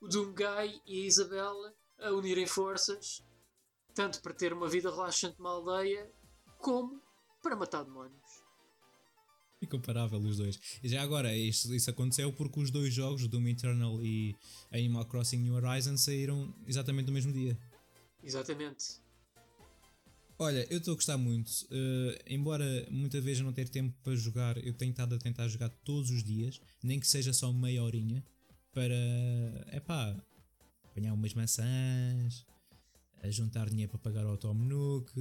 o Doomguy e a Isabel a unirem forças, tanto para ter uma vida relaxante numa aldeia, como para matar demónios. Incomparável os dois. E já agora, isto, isso aconteceu porque os dois jogos, Doom Eternal e Animal Crossing New Horizons, saíram exatamente no mesmo dia. Exatamente. Olha, eu estou a gostar muito. eh, embora muitas vezes eu não ter tempo para jogar, eu tenho estado a tentar jogar todos os dias, nem que seja só meia horinha, para epá, apanhar umas maçãs, juntar dinheiro para pagar o Tom Nook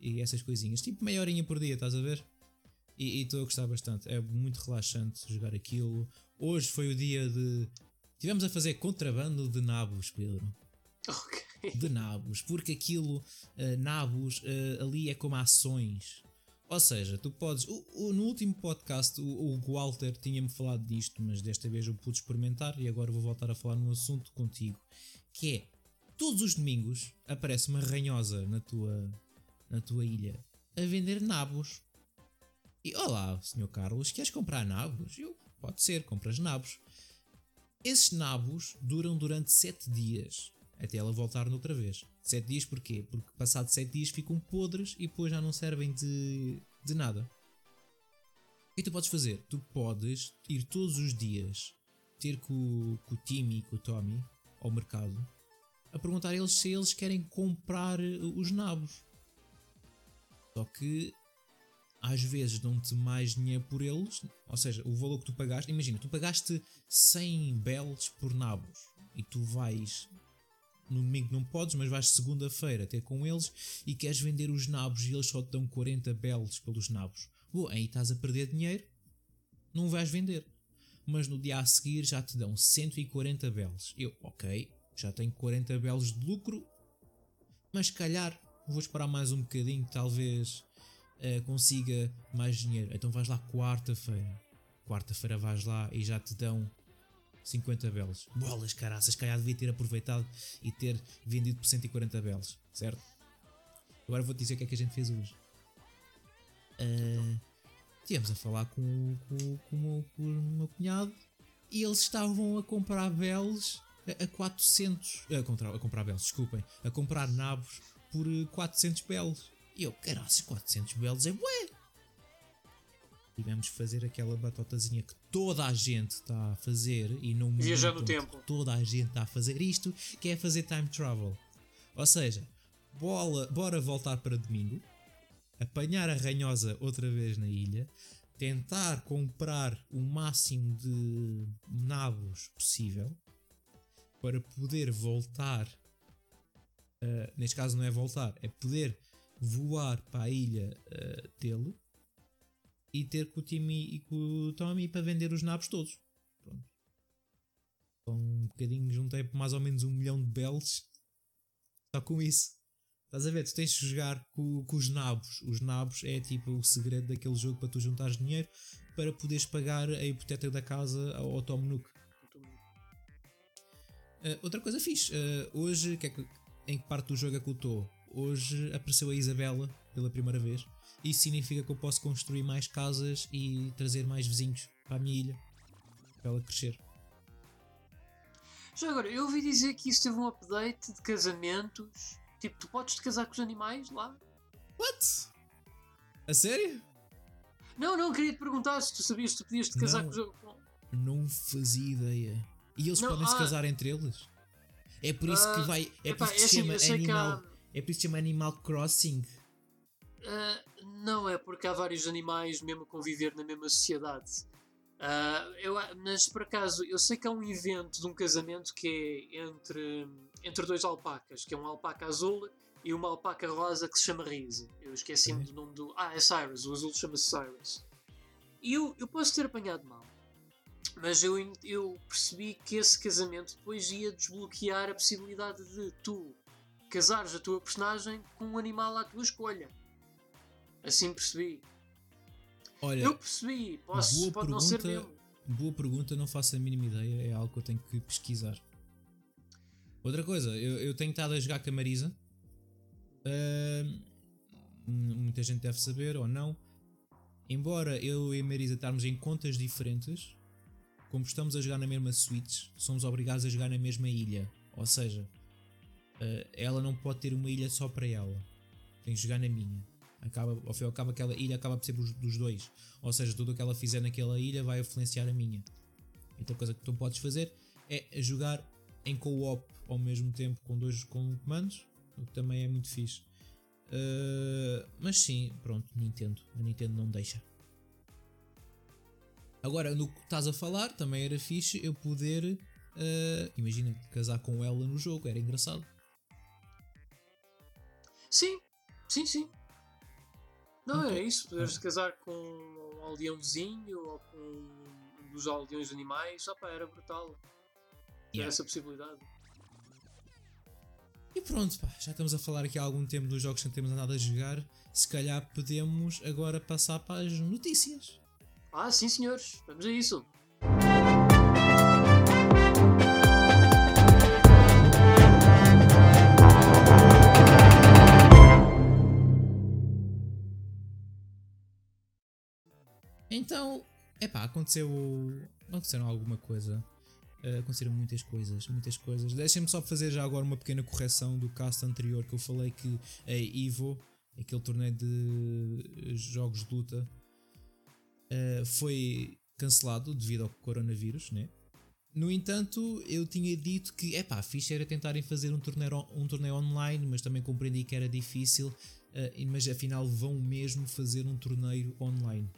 e essas coisinhas. Tipo meia horinha por dia, estás a ver? E e estou a gostar bastante. É muito relaxante jogar aquilo. Hoje foi o dia de. Tivemos a fazer contrabando de nabos, Pedro Ok. de nabos, porque aquilo, eh, nabos, eh, ali é como ações. Ou seja, tu podes. o- o- no último podcast, o, o Walter tinha-me falado disto, mas desta vez eu pude experimentar e agora vou voltar a falar no assunto contigo. Que é todos os domingos aparece uma ranhosa na tua, na tua ilha a vender nabos. E olá, Sr. Carlos, queres comprar nabos? Eu, pode ser, compras nabos. Esses nabos duram durante 7 dias até ela voltar noutra vez. 7 dias porquê? Porque passado 7 dias ficam podres e depois já não servem de, de nada. O que tu podes fazer? Tu podes ir todos os dias ter com, com o Timmy e com o Tommy ao mercado a perguntar a eles se eles querem comprar eh, os nabos. Só que às vezes dão-te mais dinheiro por eles, ou seja, o valor que tu pagaste. Imagina, tu pagaste 100 belos por nabos e tu vais no domingo não podes, mas vais segunda-feira ter com eles e queres vender os nabos e eles só te dão 40 belos pelos nabos. Bom, aí estás a perder dinheiro, não vais vender. Mas no dia a seguir já te dão 140 belos. Eu, ok, já tenho 40 belos de lucro, mas calhar vou esperar mais um bocadinho, talvez eh, consiga mais dinheiro. Então vais lá quarta-feira. Quarta-feira vais lá e já te dão 50 belos. Bolas, caraças, calhar devia ter aproveitado e ter vendido por 140 belos, certo? Agora vou-te dizer o que é que a gente fez hoje. Ah, Tivemos a falar com, com, com, o meu, com o meu cunhado e eles estavam a comprar belos a, a 400. A comprar, a comprar belos, desculpem. A comprar nabos por eh, 400 belos. E eu, caraças, 400 belos é bué! Tivemos que fazer aquela batotazinha que toda a gente está a fazer e não Viajar no tempo. Toda a gente está a fazer isto, que é fazer time travel. Ou seja, bola, bora voltar para domingo, apanhar a ranhosa outra vez na ilha, tentar comprar o máximo de nabos possível para poder voltar. uh, neste caso não é voltar, é poder voar para a ilha uh, dele e ter com o Timmy e com o Tommy para vender os nabos todos. Pronto. Com um bocadinho juntei mais ou menos um milhão de belos só com isso. Estás a ver? Tu tens que jogar com, com os nabos. Os nabos é tipo o segredo daquele jogo para tu juntares dinheiro para poderes pagar a hipoteca da casa ao, ao Tom Nook. Uh, outra coisa fixe, uh, hoje, que é que, em que parte do jogo é que eu estou? Hoje apareceu a Isabela pela primeira vez. Isso significa que eu posso construir mais casas e trazer mais vizinhos para a minha ilha. Para ela crescer. Já agora, eu ouvi dizer que isso teve um update de casamentos. Tipo, tu podes te casar com os animais lá? What? A sério? Não, não, queria te perguntar se tu sabias que tu podias te casar Não. com os. Não fazia ideia. E eles Não, podem se ah. casar entre eles? É por isso que Ah, vai. É por isso que se chama Animal. É por isso que se chama Animal Crossing. Ah, não, é porque há vários animais mesmo a conviver na mesma sociedade. Ah, eu, mas por acaso, eu sei que há um evento de um casamento que é entre, entre dois alpacas, que é um alpaca azul e uma alpaca rosa que se chama Rise. Eu esqueci-me Ok. do nome do. Ah, é Cyrus, o azul chama-se Cyrus. E eu, eu posso ter apanhado mal, mas eu, eu percebi que esse casamento depois ia desbloquear a possibilidade de tu casares a tua personagem com um animal à tua escolha. Assim percebi. Olha, Eu percebi. Posso, boa pode não ser pergunta. mesmo. boa pergunta, não faço a mínima ideia. É algo que eu tenho que pesquisar. Outra coisa, eu, eu tenho estado a jogar com a Marisa. Ahm, muita gente deve saber ou não. Embora eu e a Marisa estarmos em contas diferentes, como estamos a jogar na mesma Switch, somos obrigados a jogar na mesma ilha. Ou seja, ah, ela não pode ter uma ilha só para ela. Tem que jogar na minha. Acaba, ao fim e ao cabo, aquela ilha acaba por ser dos, dois. Ou seja, tudo o que ela fizer naquela ilha vai influenciar a minha. Outra coisa que tu podes fazer é jogar em co-op ao mesmo tempo com dois com comandos, o que também é muito fixe. Uh, mas sim, pronto, Nintendo. A Nintendo não deixa. Agora, no que estás a falar, também era fixe eu poder. uh, imagina, casar com ela no jogo, era engraçado. Sim, sim, sim. Não, é isso. Poderes casar com um aldeãozinho ou com um dos aldeões animais. Opa, era brutal. Yeah. essa possibilidade. E pronto, pá, já estamos a falar aqui há algum tempo dos jogos que não temos andado a jogar. Se calhar podemos agora passar para as notícias. Ah, sim, senhores. Vamos a isso. Então, epá, aconteceu. Aconteceram alguma coisa. Eh, aconteceram muitas coisas, muitas coisas. Deixem-me só fazer já agora uma pequena correção do cast anterior que eu falei que a Evo, aquele torneio de jogos de luta, eh, foi cancelado devido ao coronavírus, né? No entanto, eu tinha dito que, epá, fixe era tentarem fazer um torneio, um torneio online, mas também compreendi que era difícil, eh, mas afinal vão mesmo fazer um torneio online.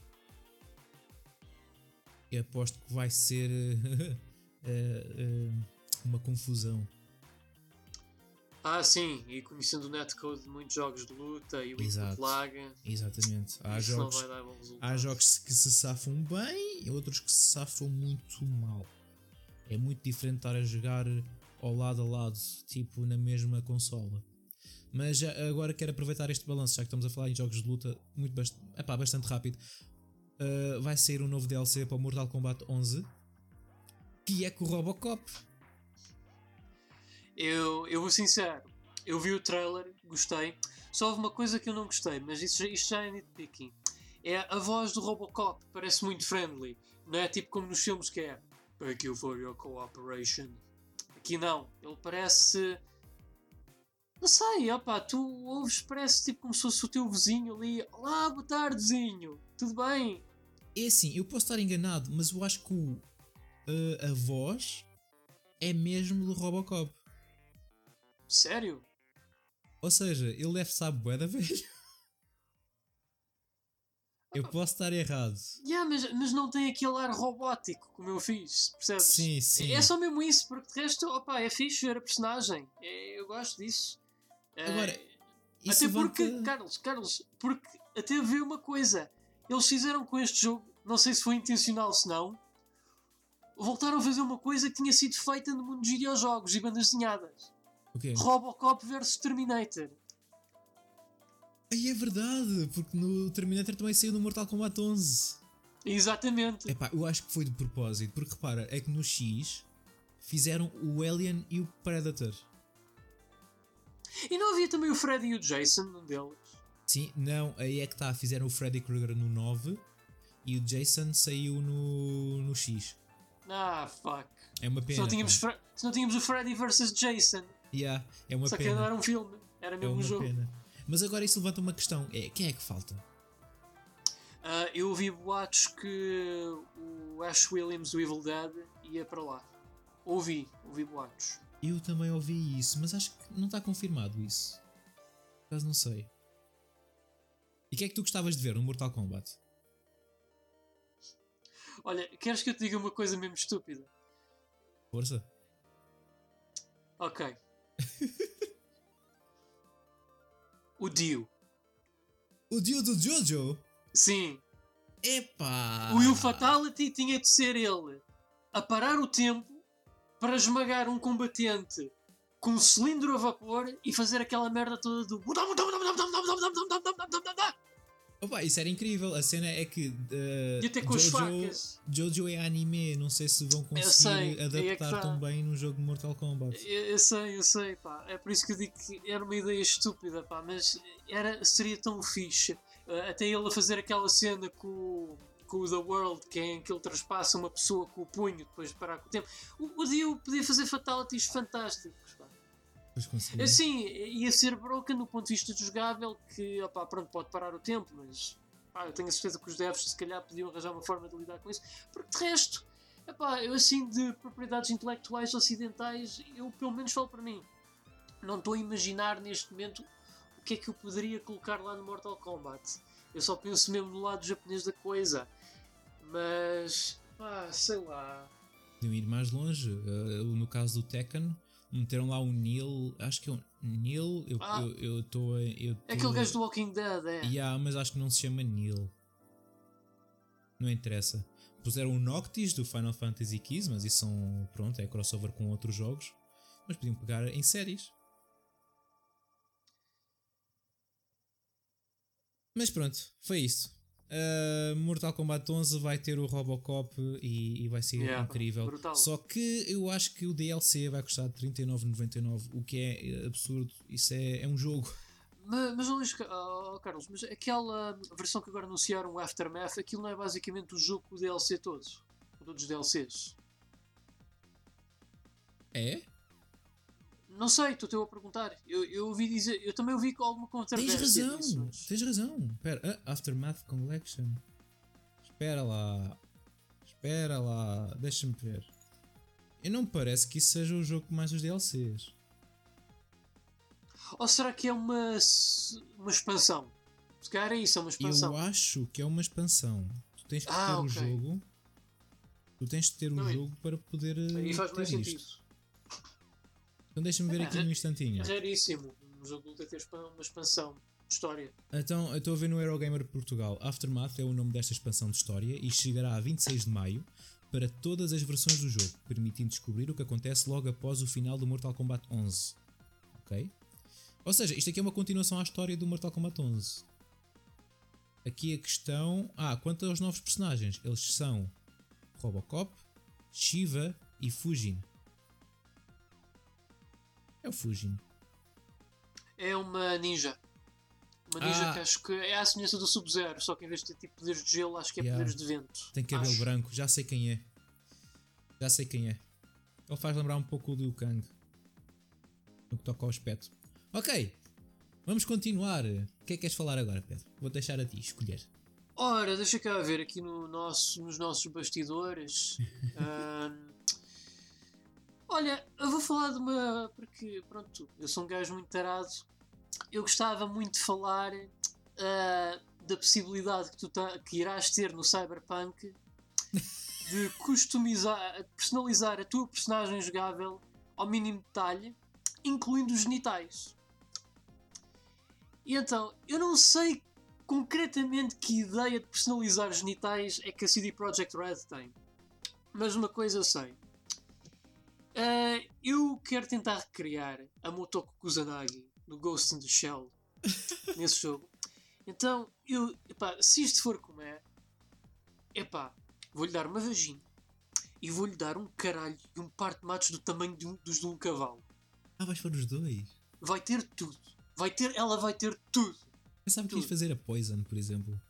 E aposto que vai ser eh, eh, uma confusão. Ah, sim. E conhecendo o netcode de muitos jogos de luta e o Exato. lag, Exatamente. Há jogos, há jogos que se safam bem e outros que se safam muito mal. É muito diferente estar a jogar ao lado a lado, tipo na mesma consola. Mas agora quero aproveitar este balanço, já que estamos a falar em jogos de luta muito epá, bastante rápido. Uh, vai sair um novo DLC para o Mortal Kombat 11 que é com o Robocop. Eu, eu vou sincero, eu vi o trailer, gostei. Só houve uma coisa que eu não gostei, mas isso, isto já é nitpicking. É a voz do Robocop, parece muito friendly. Não é tipo como nos filmes que é Thank you for your cooperation. Aqui não, ele parece. Não sei, opa, tu ouves, parece tipo como se fosse o teu vizinho ali. Olá, boa tarde, vizinho, tudo bem? É assim, eu posso estar enganado, mas eu acho que o, uh, a voz é mesmo do Robocop. Sério? Ou seja, ele deve saber bué da velho. Eu posso estar errado. Yeah, mas, mas não tem aquele ar robótico como eu fiz, percebes? Sim, sim. É só mesmo isso, porque de resto, opa, é fixe ver a personagem. É, eu gosto disso. É, Agora, Isso até porque, levanta- Carlos, Carlos, porque até vi uma coisa. Eles fizeram com este jogo, não sei se foi intencional se não, voltaram a fazer uma coisa que tinha sido feita no mundo dos videojogos e bandas desenhadas. O quê? Robocop vs Terminator. Ai, é verdade, porque no Terminator também saiu no Mortal Kombat 11. Exatamente. Epá, eu acho que foi de propósito, porque repara, é que no X fizeram o Alien e o Predator. E não havia também o Freddy e o Jason num deles? Sim, não, aí é que está. Fizeram o Freddy Krueger no 9 e o Jason saiu no, no X. Ah, fuck. É uma pena. Se não tínhamos. Fre- se não tínhamos o Freddy vs Jason. Yeah, é uma Só que pena. não era um filme, era É mesmo um uma jogo. pena. Mas agora isso levanta uma questão: é, quem é que falta? Ah, eu ouvi boatos que o Ash Williams do Evil Dead ia para lá. Ouvi, ouvi boatos. Eu também ouvi isso, mas acho que não está confirmado isso. Acaso não sei. E o que é que tu gostavas de ver no Mortal Kombat? Olha, queres que eu te diga uma coisa mesmo estúpida? Força? Ok. o Dio. O Dio do Jojo? Sim, Epá! o Will Fatality tinha de ser ele a parar o tempo para esmagar um combatente com um cilindro a vapor e fazer aquela merda toda do. Opa, isso era incrível. A cena é que. uh, E até com as Jojo, facas. Jojo é anime, não sei se vão conseguir sei, aí é adaptar tá. tão bem num jogo de Mortal Kombat. Eu, eu sei, eu sei, pá. É por isso que eu digo que era uma ideia estúpida, pá. Mas era, seria tão fixe. Uh, até ele a fazer aquela cena com, o- com o The World, que é em que ele traspassa uma pessoa com o punho depois de parar com o tempo. O, o Dio podia fazer fatalities fantásticos, conseguir. Assim, ia ser broken do ponto de vista de jogável, que opá, pronto, pode parar o tempo, mas pá, eu tenho a certeza que os devs se calhar podiam arranjar uma forma de lidar com isso, porque de resto, epá, eu assim de propriedades intelectuais ocidentais, eu pelo menos falo para mim, não estou a imaginar neste momento o que é que eu poderia colocar lá no Mortal Kombat. Eu só penso mesmo no lado japonês da coisa, mas pá, sei lá. Podiam ir mais longe. Uh, no caso do Tekken, meteram lá o Neil. Acho que é o Neil. Eu Ah. estou. Eu, tô a- eu tô É aquele gajo do Walking Dead, é. Yeah, mas acho que não se chama Neil. Não interessa. Puseram o Noctis do Final Fantasy XV, mas isso são. Pronto, é crossover com outros jogos. Mas podiam pegar em séries. Mas pronto, foi isso. Uh, Mortal Kombat 11 vai ter o Robocop e, e vai ser Yeah, incrível. brutal. Só que eu acho que o DLC vai custar 39,99, o que é absurdo. Isso é, é um jogo. Mas, mas Luís, oh, Carlos, mas aquela versão que agora anunciaram, o Aftermath, aquilo não é basicamente o jogo com o DLC todo? Todos os DLCs? É? Não sei, estou a perguntar. Eu, eu ouvi dizer, eu também ouvi com alguma Tens controvérsia razão, disso, mas- tens razão. Espera, ah, Aftermath Collection. Espera lá. Espera lá. Deixa-me ver. E não me parece que isso seja o jogo com mais os DLCs. Ou será que é uma, uma expansão? Se calhar é isso, é uma expansão. Eu acho que é uma expansão. Tu tens que Ah, ter ok. o jogo. Tu tens de ter o Não, jogo para poder. eh, Aí faz mais sentido. isto. Então deixa-me ver É, aqui é- num instantinho. É raríssimo um jogo de ter expan- uma expansão de história. Então, eu estou a ver no Eurogamer Portugal. Aftermath é o nome desta expansão de história e chegará a 26 de maio para todas as versões do jogo, permitindo descobrir o que acontece logo após o final do Mortal Kombat 11. Ok? Ou seja, isto aqui é uma continuação à história do Mortal Kombat 11. Aqui a questão. Ah, quanto aos novos personagens, eles são Robocop, Shiva e Fujin. É o Fujin. É uma ninja. Uma ninja Ah. que acho que é a semelhança do Sub-Zero, só que em vez de ter tipo poderes de gelo, acho que é Yeah. poderes de vento. Tem cabelo Acho. branco, já sei quem é. Já sei quem é. Ele faz lembrar um pouco o Liu Kang. No que toca ao aspecto. Ok, vamos continuar. O que é que queres falar agora, Pedro? Vou deixar a ti escolher. Ora, deixa cá ver aqui no nosso, nos nossos bastidores. Ahm, olha, eu vou falar de uma. Porque, pronto, eu sou um gajo muito tarado. Eu gostava muito de falar ah, da possibilidade que tu que irás ter no Cyberpunk de customizar, personalizar a tua personagem jogável ao mínimo detalhe, incluindo os genitais. E então, eu não sei concretamente que ideia de personalizar genitais é que a CD Projekt Red tem. Mas uma coisa eu sei. Ah, eu quero tentar recriar a Motoko Kusanagi no Ghost in the Shell nesse jogo. Então, eu, epá, se isto for como é, epá, vou-lhe dar uma vagina e vou-lhe dar um caralho e um par de matos do tamanho de um, dos de um cavalo. Ah, vais para os dois. Vai ter tudo. Vai ter, ela vai ter tudo. Pensava que ias Tudo. fazer a Poison, por exemplo.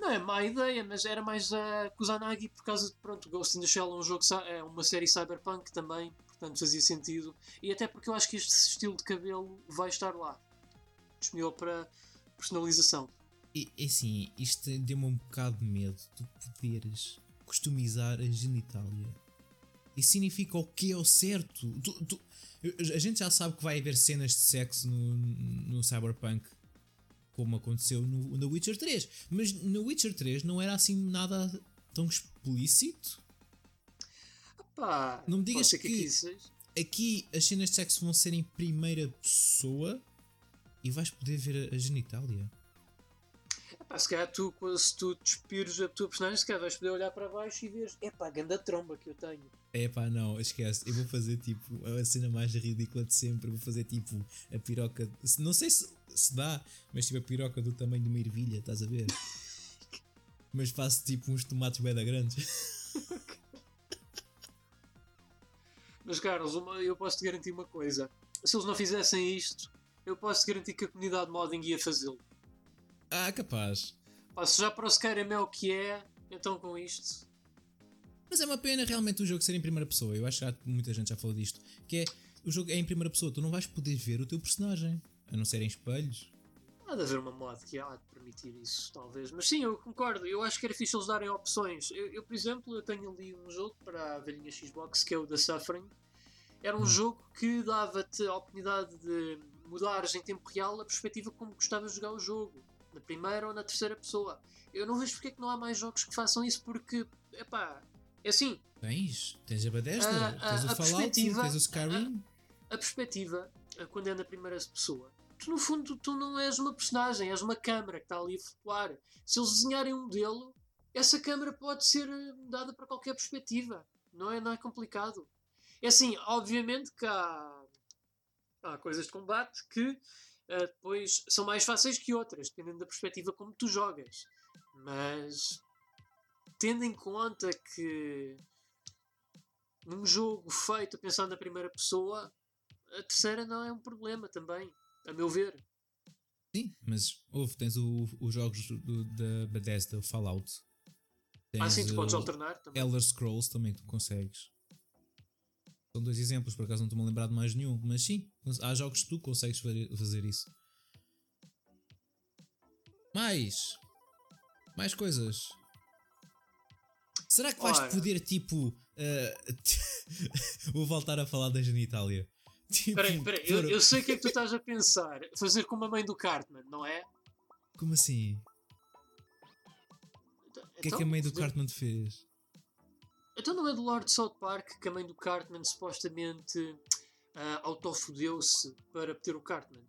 Não é má ideia, mas era mais a Kusanagi por causa de pronto, Ghost in the Shell é um jogo, é uma série cyberpunk também, portanto fazia sentido. E até porque eu acho que este estilo de cabelo vai estar lá. Disponível para personalização. E assim, isto deu-me um bocado de medo. Tu poderes customizar a genitália. Isso significa o que é o certo? Tu- tu- a gente já sabe que vai haver cenas de sexo no, no Cyberpunk, como aconteceu no, no Witcher 3. Mas no Witcher 3 não era assim nada tão explícito. Epá, Não me digas que, que- aqui. Aqui as cenas de sexo vão ser em primeira pessoa e vais poder ver a, a genitália. Epá, se calhar tu, se tu despires a tua personagem, se calhar vais poder olhar para baixo e ver, epá, a ganda tromba que eu tenho. É pá, não, esquece. Eu vou fazer tipo a cena mais ridícula de sempre. Eu vou fazer tipo a piroca. Não sei se, se dá, mas tipo a piroca do tamanho de uma ervilha, estás a ver? mas faço tipo uns tomates beda grandes. Mas, Carlos, uma- eu posso te garantir uma coisa: se eles não fizessem isto, eu posso te garantir que a comunidade modding ia fazê-lo. Ah, capaz. Pá, se já para o Skyrim é o que é, então com isto. Mas é uma pena realmente o jogo ser em primeira pessoa. Eu acho que muita gente já falou disto. Que é o jogo é em primeira pessoa, tu não vais poder ver o teu personagem. A não ser em espelhos. Há de haver uma mod que há de permitir isso, talvez. Mas sim, eu concordo. Eu acho que era fixe eles darem opções. Eu, eu, por exemplo, eu tenho ali um jogo para a velhinha Xbox que é o The Suffering. Era um Hum. jogo que dava-te a oportunidade de mudares em tempo real a perspectiva como gostavas de jogar o jogo. Na primeira ou na terceira pessoa. Eu não vejo porque é que não há mais jogos que façam isso, porque, epá, é assim, Tens, tens a Bethesda, Ah, tens ah, o a Fallout, perspectiva- tens o Skyrim. a perspectiva, eh, quando é na primeira pessoa, tu no fundo tu não és uma personagem, és uma câmara que está ali a flutuar. Se eles desenharem um modelo, essa câmara pode ser mudada para qualquer perspectiva. Não é, não é complicado. É assim, obviamente que há, há coisas de combate que eh, depois são mais fáceis que outras, dependendo da perspectiva como tu jogas. Mas tendo em conta que num jogo feito a pensar na primeira pessoa, a terceira não é um problema também, a meu ver. Sim, mas houve, tens o- os jogos do- da Bethesda, o Fallout. Tens ah, sim, tu podes alternar também. Elder Scrolls também tu consegues. São dois exemplos, por acaso não estou-me a lembrar de mais nenhum, mas sim, há jogos que tu consegues fa- fazer isso. Mais! Mais coisas. Será que vais poder, tipo. eh, Vou voltar a falar da genitália. Tipo, Espera aí, espera aí, eu, eu sei o que é que tu estás a pensar. Fazer como a mãe do Cartman, não é? Como assim? Então, O que é que a mãe do Cartman te fez? Então não é do Lord South Park que a mãe do Cartman supostamente ah, autofodeu-se para ter o Cartman?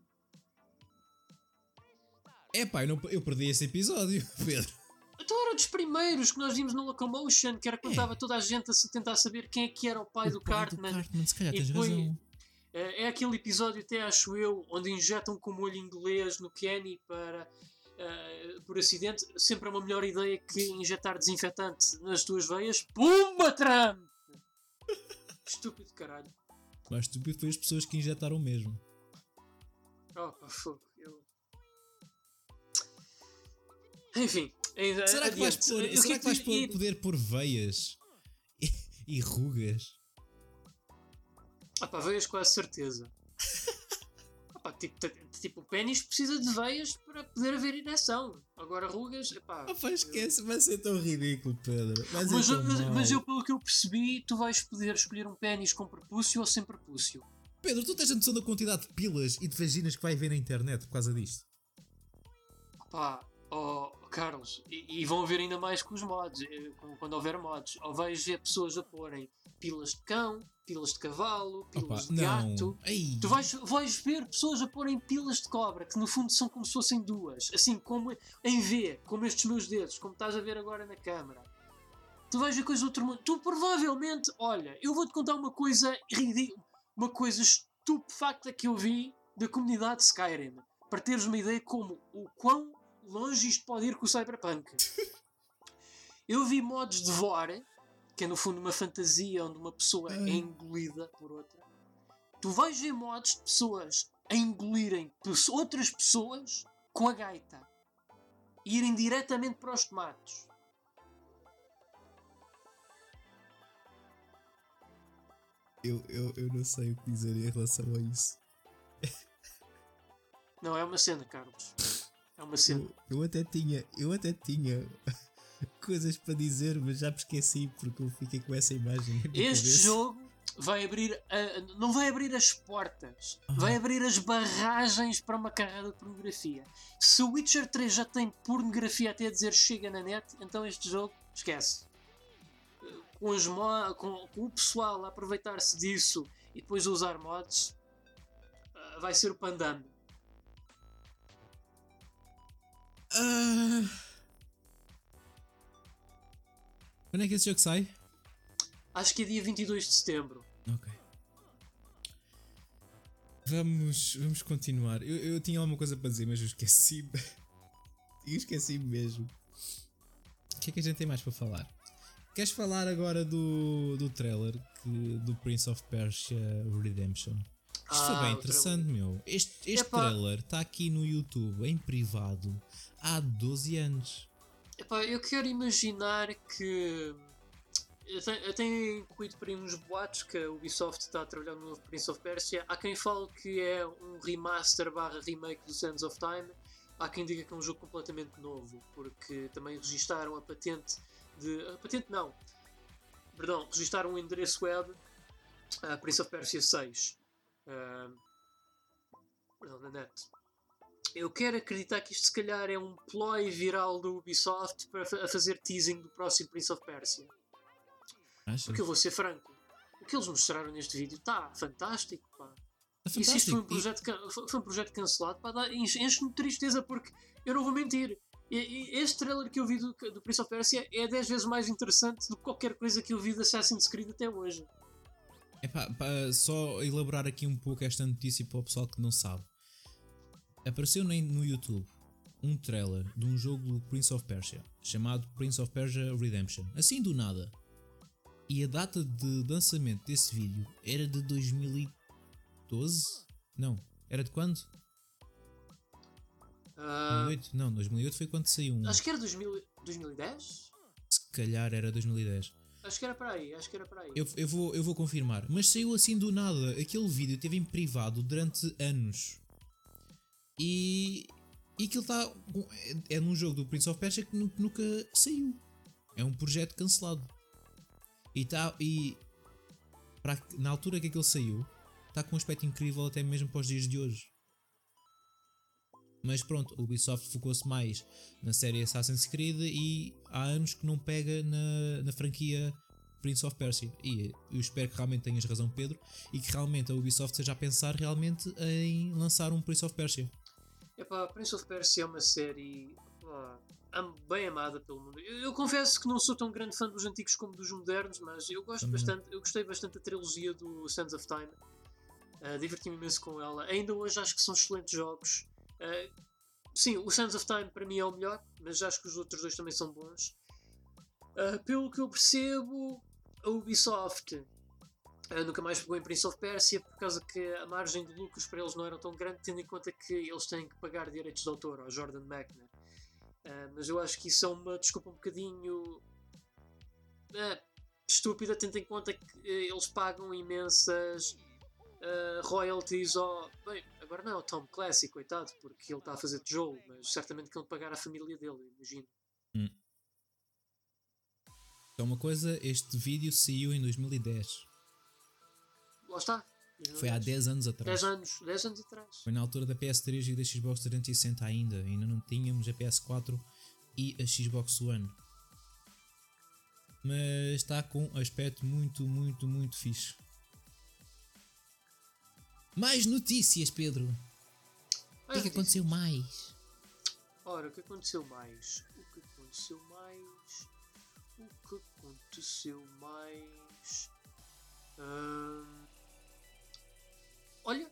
É pá, eu, não- eu perdi esse episódio, Pedro. Então era dos primeiros que nós vimos no Locomotion, que era quando É. estava toda a gente a se tentar saber quem é que era o pai O do pai Cartman. Cartman, se calhar E tens depois- razão. Eh, É aquele episódio, até acho eu, onde injetam com molho inglês no Kenny para, eh, por acidente. Sempre é uma melhor ideia que injetar desinfetante nas tuas veias. Pumba, Trump! Estúpido caralho. Mais estúpido foi as pessoas que injetaram mesmo. Oh, fogo. Eu... Enfim. eh, Será que vais, pôr, será que vais pôr- poder pôr veias e, e rugas? Ah pá, veias com a certeza. Ah tipo, tipo, o pênis precisa de veias para poder haver ereção. Agora rugas, epá, Ah, pá, esquece, vai ser tão ridículo, Pedro. Ser Mas, tão mas, mas eu, pelo que eu percebi, tu vais poder escolher um pênis com prepúcio ou sem prepúcio. Pedro, tu tens a noção da quantidade de pilas e de vaginas que vai haver na internet por causa disto? Pá, oh, Carlos, e, e vão haver ainda mais com os mods, eh, quando houver mods. Ou vais ver pessoas a porem pilas de cão, pilas de cavalo, pilas Opa, de gato. Ei. Tu vais, vais ver pessoas a porem pilas de cobra, que no fundo são como se fossem duas, assim como em V, como estes meus dedos, como estás a ver agora na câmara. Tu vais ver coisas do outro mundo. Tu provavelmente, olha, eu vou-te contar uma coisa ridícula, uma coisa estupefacta que eu vi da comunidade de Skyrim, para teres uma ideia como o quão longe isto pode ir com o Cyberpunk. Eu vi mods de Vor, que é no fundo uma fantasia onde uma pessoa é engolida por outra. Tu vais ver mods de pessoas a engolirem outras pessoas com a gaita e irem diretamente para os tomates. Eu, eu, eu não sei o que dizer em relação a isso. Não, é uma cena, Carlos. É uma cena. Eu, eu até tinha, eu até tinha coisas para dizer, mas já me esqueci porque eu fiquei com essa imagem. Este cabeça. jogo vai abrir, a, não vai abrir as portas, uhum. vai abrir as barragens para uma carreira de pornografia. Se o Witcher 3 já tem pornografia até a dizer chega na net, então este jogo esquece. Com, os com, com o pessoal a aproveitar-se disso e depois usar mods, uh, vai ser o pandame. Uh... Quando é que esse jogo sai? Acho que é dia 22 de setembro. Ok. Vamos, vamos continuar. Eu, eu tinha alguma coisa para dizer, mas eu esqueci-me. eu esqueci-me mesmo. O que é que a gente tem mais para falar? Queres falar agora do, do trailer que, do Prince of Persia Redemption? Isto ah, foi bem interessante, meu. Este, este trailer está aqui no YouTube, em privado, há 12 anos. Epá, eu quero imaginar que eu tenho incluído para aí uns boatos que a Ubisoft está a trabalhar no novo Prince of Persia. Há quem fale que é um remaster barra remake do Sands of Time. Há quem diga que é um jogo completamente novo, porque também registaram a patente de. A patente não. Perdão, registaram o um endereço web a Prince of Persia 6. Uh, perdão, na net. Eu quero acreditar que isto se calhar é um ploy viral do Ubisoft para a fazer teasing do próximo Prince of Persia. Achas? Porque eu vou ser franco. O que eles mostraram neste vídeo está fantástico, pá. Tá e se isto foi um projeto, foi um projeto cancelado, pá, enche-me de tristeza porque eu não vou mentir. Este trailer que eu vi do, do Prince of Persia é 10 vezes mais interessante do que qualquer coisa que eu vi de Assassin's Creed até hoje. É pá, só elaborar aqui um pouco esta notícia para o pessoal que não sabe. Apareceu no YouTube um trailer de um jogo do Prince of Persia chamado Prince of Persia Redemption. Assim do nada. E a data de lançamento desse vídeo era de 2012? Não, era de quando? Uh, 2008? Não, 2008 foi quando saiu um. Acho que era 2000, 2010? Se calhar era 2010. Acho que era para aí, acho que era para aí. Eu, eu, vou, eu vou confirmar. Mas saiu assim do nada. Aquele vídeo teve em privado durante anos. E. E aquilo está. É, é num jogo do Prince of Persia que nunca saiu. É um projeto cancelado. E, tá, e para, na altura que aquele saiu, está com um aspecto incrível até mesmo para os dias de hoje. Mas pronto, o Ubisoft focou-se mais na série Assassin's Creed e há anos que não pega na, na franquia Prince of Persia. E eu espero que realmente tenhas razão, Pedro, e que realmente a Ubisoft esteja a pensar realmente em lançar um Prince of Persia. Epá, Prince of Persia é uma série bem amada pelo mundo. Eu, eu, confesso que não sou tão grande fã dos antigos como dos modernos, mas eu gosto Também. bastante, eu gostei bastante da trilogia do Sands of Time. Uh, Diverti-me imenso com ela. Ainda hoje acho que são excelentes jogos. Uh, sim, o Sands of Time para mim é o melhor, mas acho que os outros dois também são bons. Uh, pelo que eu percebo, a Ubisoft nunca mais pegou em Prince of Persia por causa que a margem de lucros para eles não era tão grande, tendo em conta que eles têm que pagar direitos de autor ao Jordan Mechner. Uh, mas eu acho que isso é uma desculpa um bocadinho uh, estúpida, tendo em conta que uh, eles pagam imensas royalties ao. Bem, agora não, o Tom Classic, coitado, porque ele está a fazer tijolo, mas certamente que ele pagar a família dele, imagino. Hum. Então, uma coisa, este vídeo saiu em 2010. Lá está. Foi há 10 anos atrás. 10 anos, 10 anos atrás. Foi na altura da PS3 e da Xbox 360 ainda. Ainda não tínhamos a PS4 e a Xbox One. Mas está com aspecto muito, muito, muito fixe. Mais notícias, Pedro. o que é que aconteceu mais? Ora, o que aconteceu mais? O que aconteceu mais? O que aconteceu mais? Hum... Olha,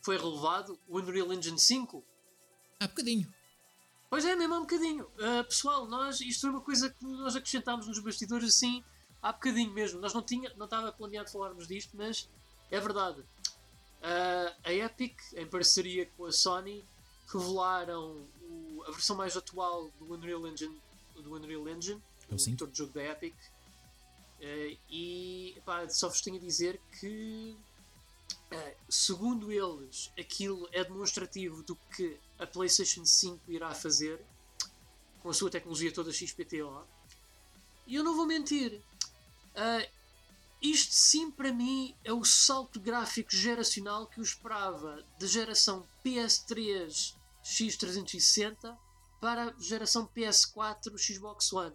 foi relevado o Unreal Engine 5. Há bocadinho. Pois é, mesmo há um bocadinho. Uh, pessoal, nós, isto foi uma coisa que nós acrescentámos nos bastidores assim há bocadinho mesmo. Nós não tinha, não estava planeado falarmos disto, mas é verdade. Uh, a Epic, em parceria com a Sony, revelaram o, a versão mais atual do Unreal Engine, do Unreal Engine, É o motor de jogo da Epic. Uh, e pá, só vos tenho a dizer que, uh, segundo eles, aquilo é demonstrativo do que a PlayStation 5 irá fazer com a sua tecnologia toda XPTO. E eu não vou mentir, uh, isto sim para mim é o salto gráfico geracional que eu esperava da geração PS3 X360 para a geração PS4 Xbox One.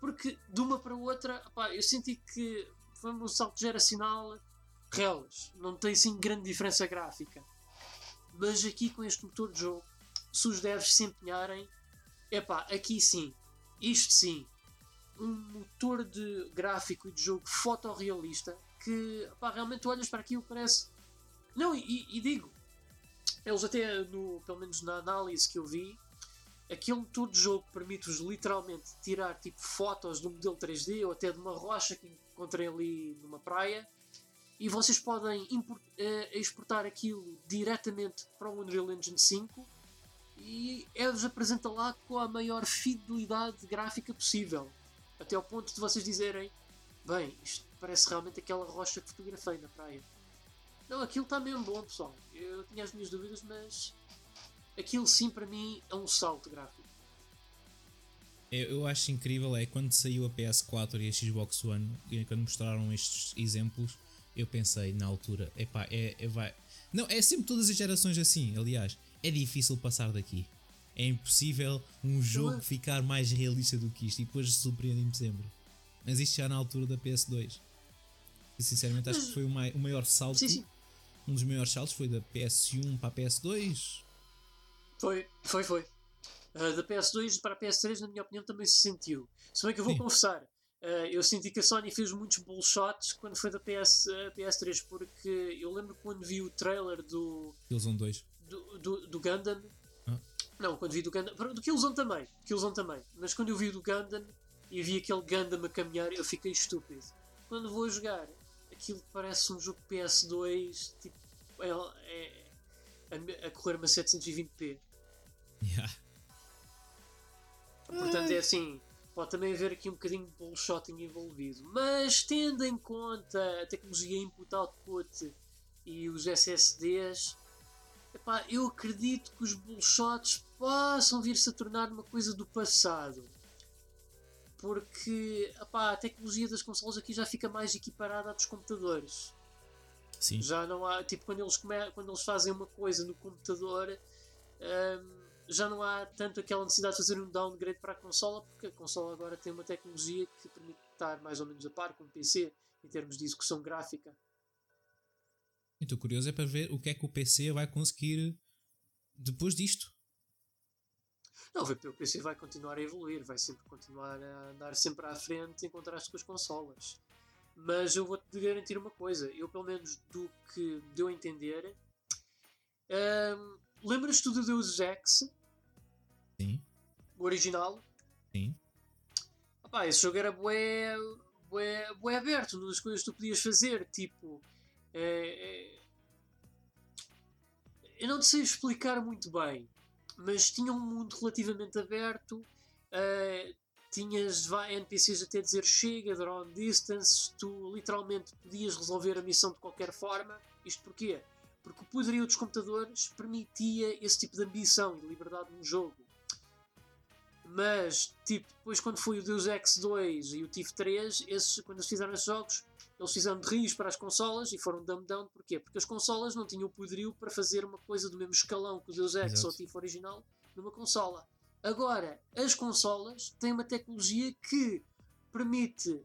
Porque de uma para outra, opá, eu senti que foi um salto geracional reles. Não tem assim grande diferença gráfica. Mas aqui com este motor de jogo, se os devs se empenharem, epá, aqui sim, isto sim, um motor de gráfico e de jogo fotorrealista que realmente olhas para aquilo parece. Não, e, e digo, eles até no, pelo menos na análise que eu vi, aquele de jogo permite-vos literalmente tirar tipo fotos do modelo 3D ou até de uma rocha que encontrem ali numa praia e vocês podem import, eh, exportar aquilo diretamente para o Unreal Engine 5 e é-vos apresenta lá com a maior fidelidade gráfica possível até ao ponto de vocês dizerem bem, isto parece realmente aquela rocha que fotografei na praia. Não, aquilo está mesmo bom pessoal. Eu tinha as minhas dúvidas mas aquilo sim para mim é um salto gráfico Eu, acho incrível é quando saiu a PS4 e a Xbox One, e quando mostraram estes exemplos, eu pensei na altura, epá, é, é vai. Não, é sempre todas as gerações assim, aliás, é difícil passar daqui. É impossível um jogo é? ficar mais realista do que isto e depois se surpreende-me sempre. Mas isto já na altura da PS2. E sinceramente acho que foi o maior salto. sim, sim, Um dos maiores saltos foi da PS1 para a PS2. Foi, foi, foi Uh, da PS2 para a PS3 na minha opinião também se sentiu se bem que eu vou Sim. confessar uh, eu senti que a Sony fez muitos bullshots quando foi da PS, uh, PS3 porque eu lembro quando vi o trailer do, Killzone 2. do, do, do Gundam. Ah. Não, quando vi do Gundam. Do Killzone também. Killzone também. Mas quando eu vi o do Gundam e vi aquele Gundam a caminhar, eu fiquei estúpido. Quando vou jogar, aquilo parece um jogo PS2, tipo, é, é- a, a correr uma 720p. Yeah. Portanto, é assim, pode também haver aqui um bocadinho de bullshotting envolvido. Mas tendo em conta a tecnologia input-output e os SSDs, epá, eu acredito que os bullshots possam vir-se a tornar uma coisa do passado. Porque epá, a tecnologia das consoles aqui já fica mais equiparada à dos computadores. Sim. Já não há, tipo, quando eles, quando eles fazem uma coisa no computador, hum, já não há tanto aquela necessidade de fazer um downgrade para a consola, porque a consola agora tem uma tecnologia que permite estar mais ou menos a par com o PC em termos de execução gráfica. Estou curioso é para ver o que é que o PC vai conseguir depois disto. Não, o PC vai continuar a evoluir, vai sempre continuar a andar sempre à frente em contraste com as consolas. Mas eu vou-te garantir uma coisa, eu pelo menos do que deu a entender, hum, lembras-te do Deus Ex, Sim, o original? sim. Opá, esse jogo era bué, bué, bué aberto, uma das coisas que tu podias fazer, tipo. é, é, eu não te sei explicar muito bem, mas tinha um mundo relativamente aberto, eh, tinhas NPCs até dizer chega, drone distance, tu literalmente podias resolver a missão de qualquer forma. Isto porquê? Porque o poderio dos computadores permitia esse tipo de ambição de liberdade no jogo. Mas, tipo, depois quando foi o Deus Ex 2 e o TIF 3, esses, quando eles fizeram esses jogos, eles fizeram de rios para as consolas e foram dumb down. Porquê? Porque as consolas não tinham o poderio para fazer uma coisa do mesmo escalão que o Deus Ex Exato. ou o TIF original numa consola. Agora, as consolas têm uma tecnologia que permite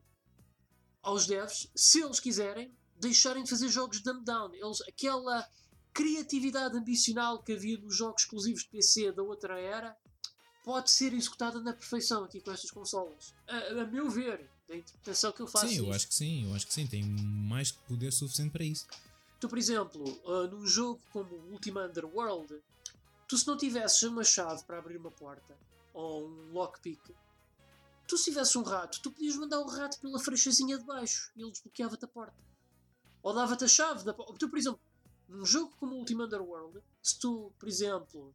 aos devs, se eles quiserem, deixarem de fazer jogos dumb down. Eles, aquela criatividade ambicional que havia nos jogos exclusivos de PC da outra era pode ser executada na perfeição aqui com estas consolas. A, a meu ver, da interpretação que eu faço. Sim, eu disto. acho que sim, eu acho que sim. Tem mais que poder suficiente para isso. Tu, por exemplo, uh, num jogo como o Ultima Underworld, tu se não tivesses uma chave para abrir uma porta ou um lockpick, tu se tivesses um rato, tu podias mandar o rato pela frechazinha de baixo e ele desbloqueava-te a porta. Ou dava-te a chave da porta. Tu, por exemplo, num jogo como o Ultima Underworld, se tu, por exemplo,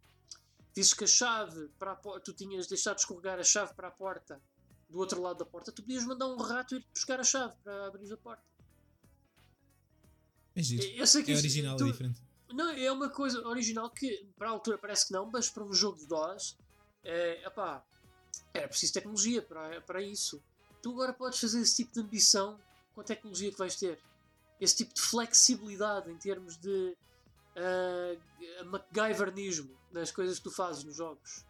dizes que a chave para a porta, tu tinhas deixado de escorregar a chave para a porta do outro lado da porta, tu podias mandar um rato ir buscar a chave para abrir a porta. É giro. Eu sei que É original, tu- é diferente. Não, é uma coisa original que para a altura parece que não, mas para um jogo de DOS, é, epá, era preciso tecnologia para, para isso. Tu agora podes fazer esse tipo de ambição com a tecnologia que vais ter. Esse tipo de flexibilidade em termos de uh, MacGyvernismo nas coisas que tu fazes nos jogos.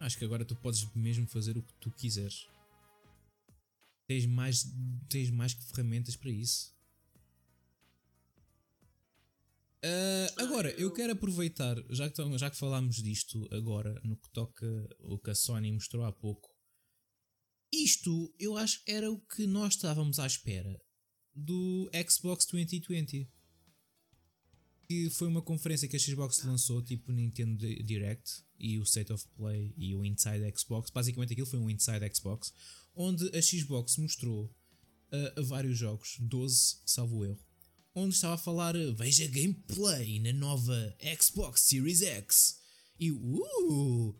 Acho que agora tu podes mesmo fazer o que tu quiseres. Tens mais, tens mais que ferramentas para isso. Ah, agora, eu quero aproveitar, já que, já que falámos disto agora, no que toca o que a Sony mostrou há pouco, isto eu acho que era o que nós estávamos à espera do Xbox 2020. Que foi uma conferência que a Xbox lançou, tipo Nintendo Di- Direct e o State of Play e o Inside Xbox. Basicamente aquilo foi um Inside Xbox, onde a Xbox mostrou uh, vários jogos, 12, salvo erro, onde estava a falar uh, veja gameplay na nova Xbox Series X e uh, uh,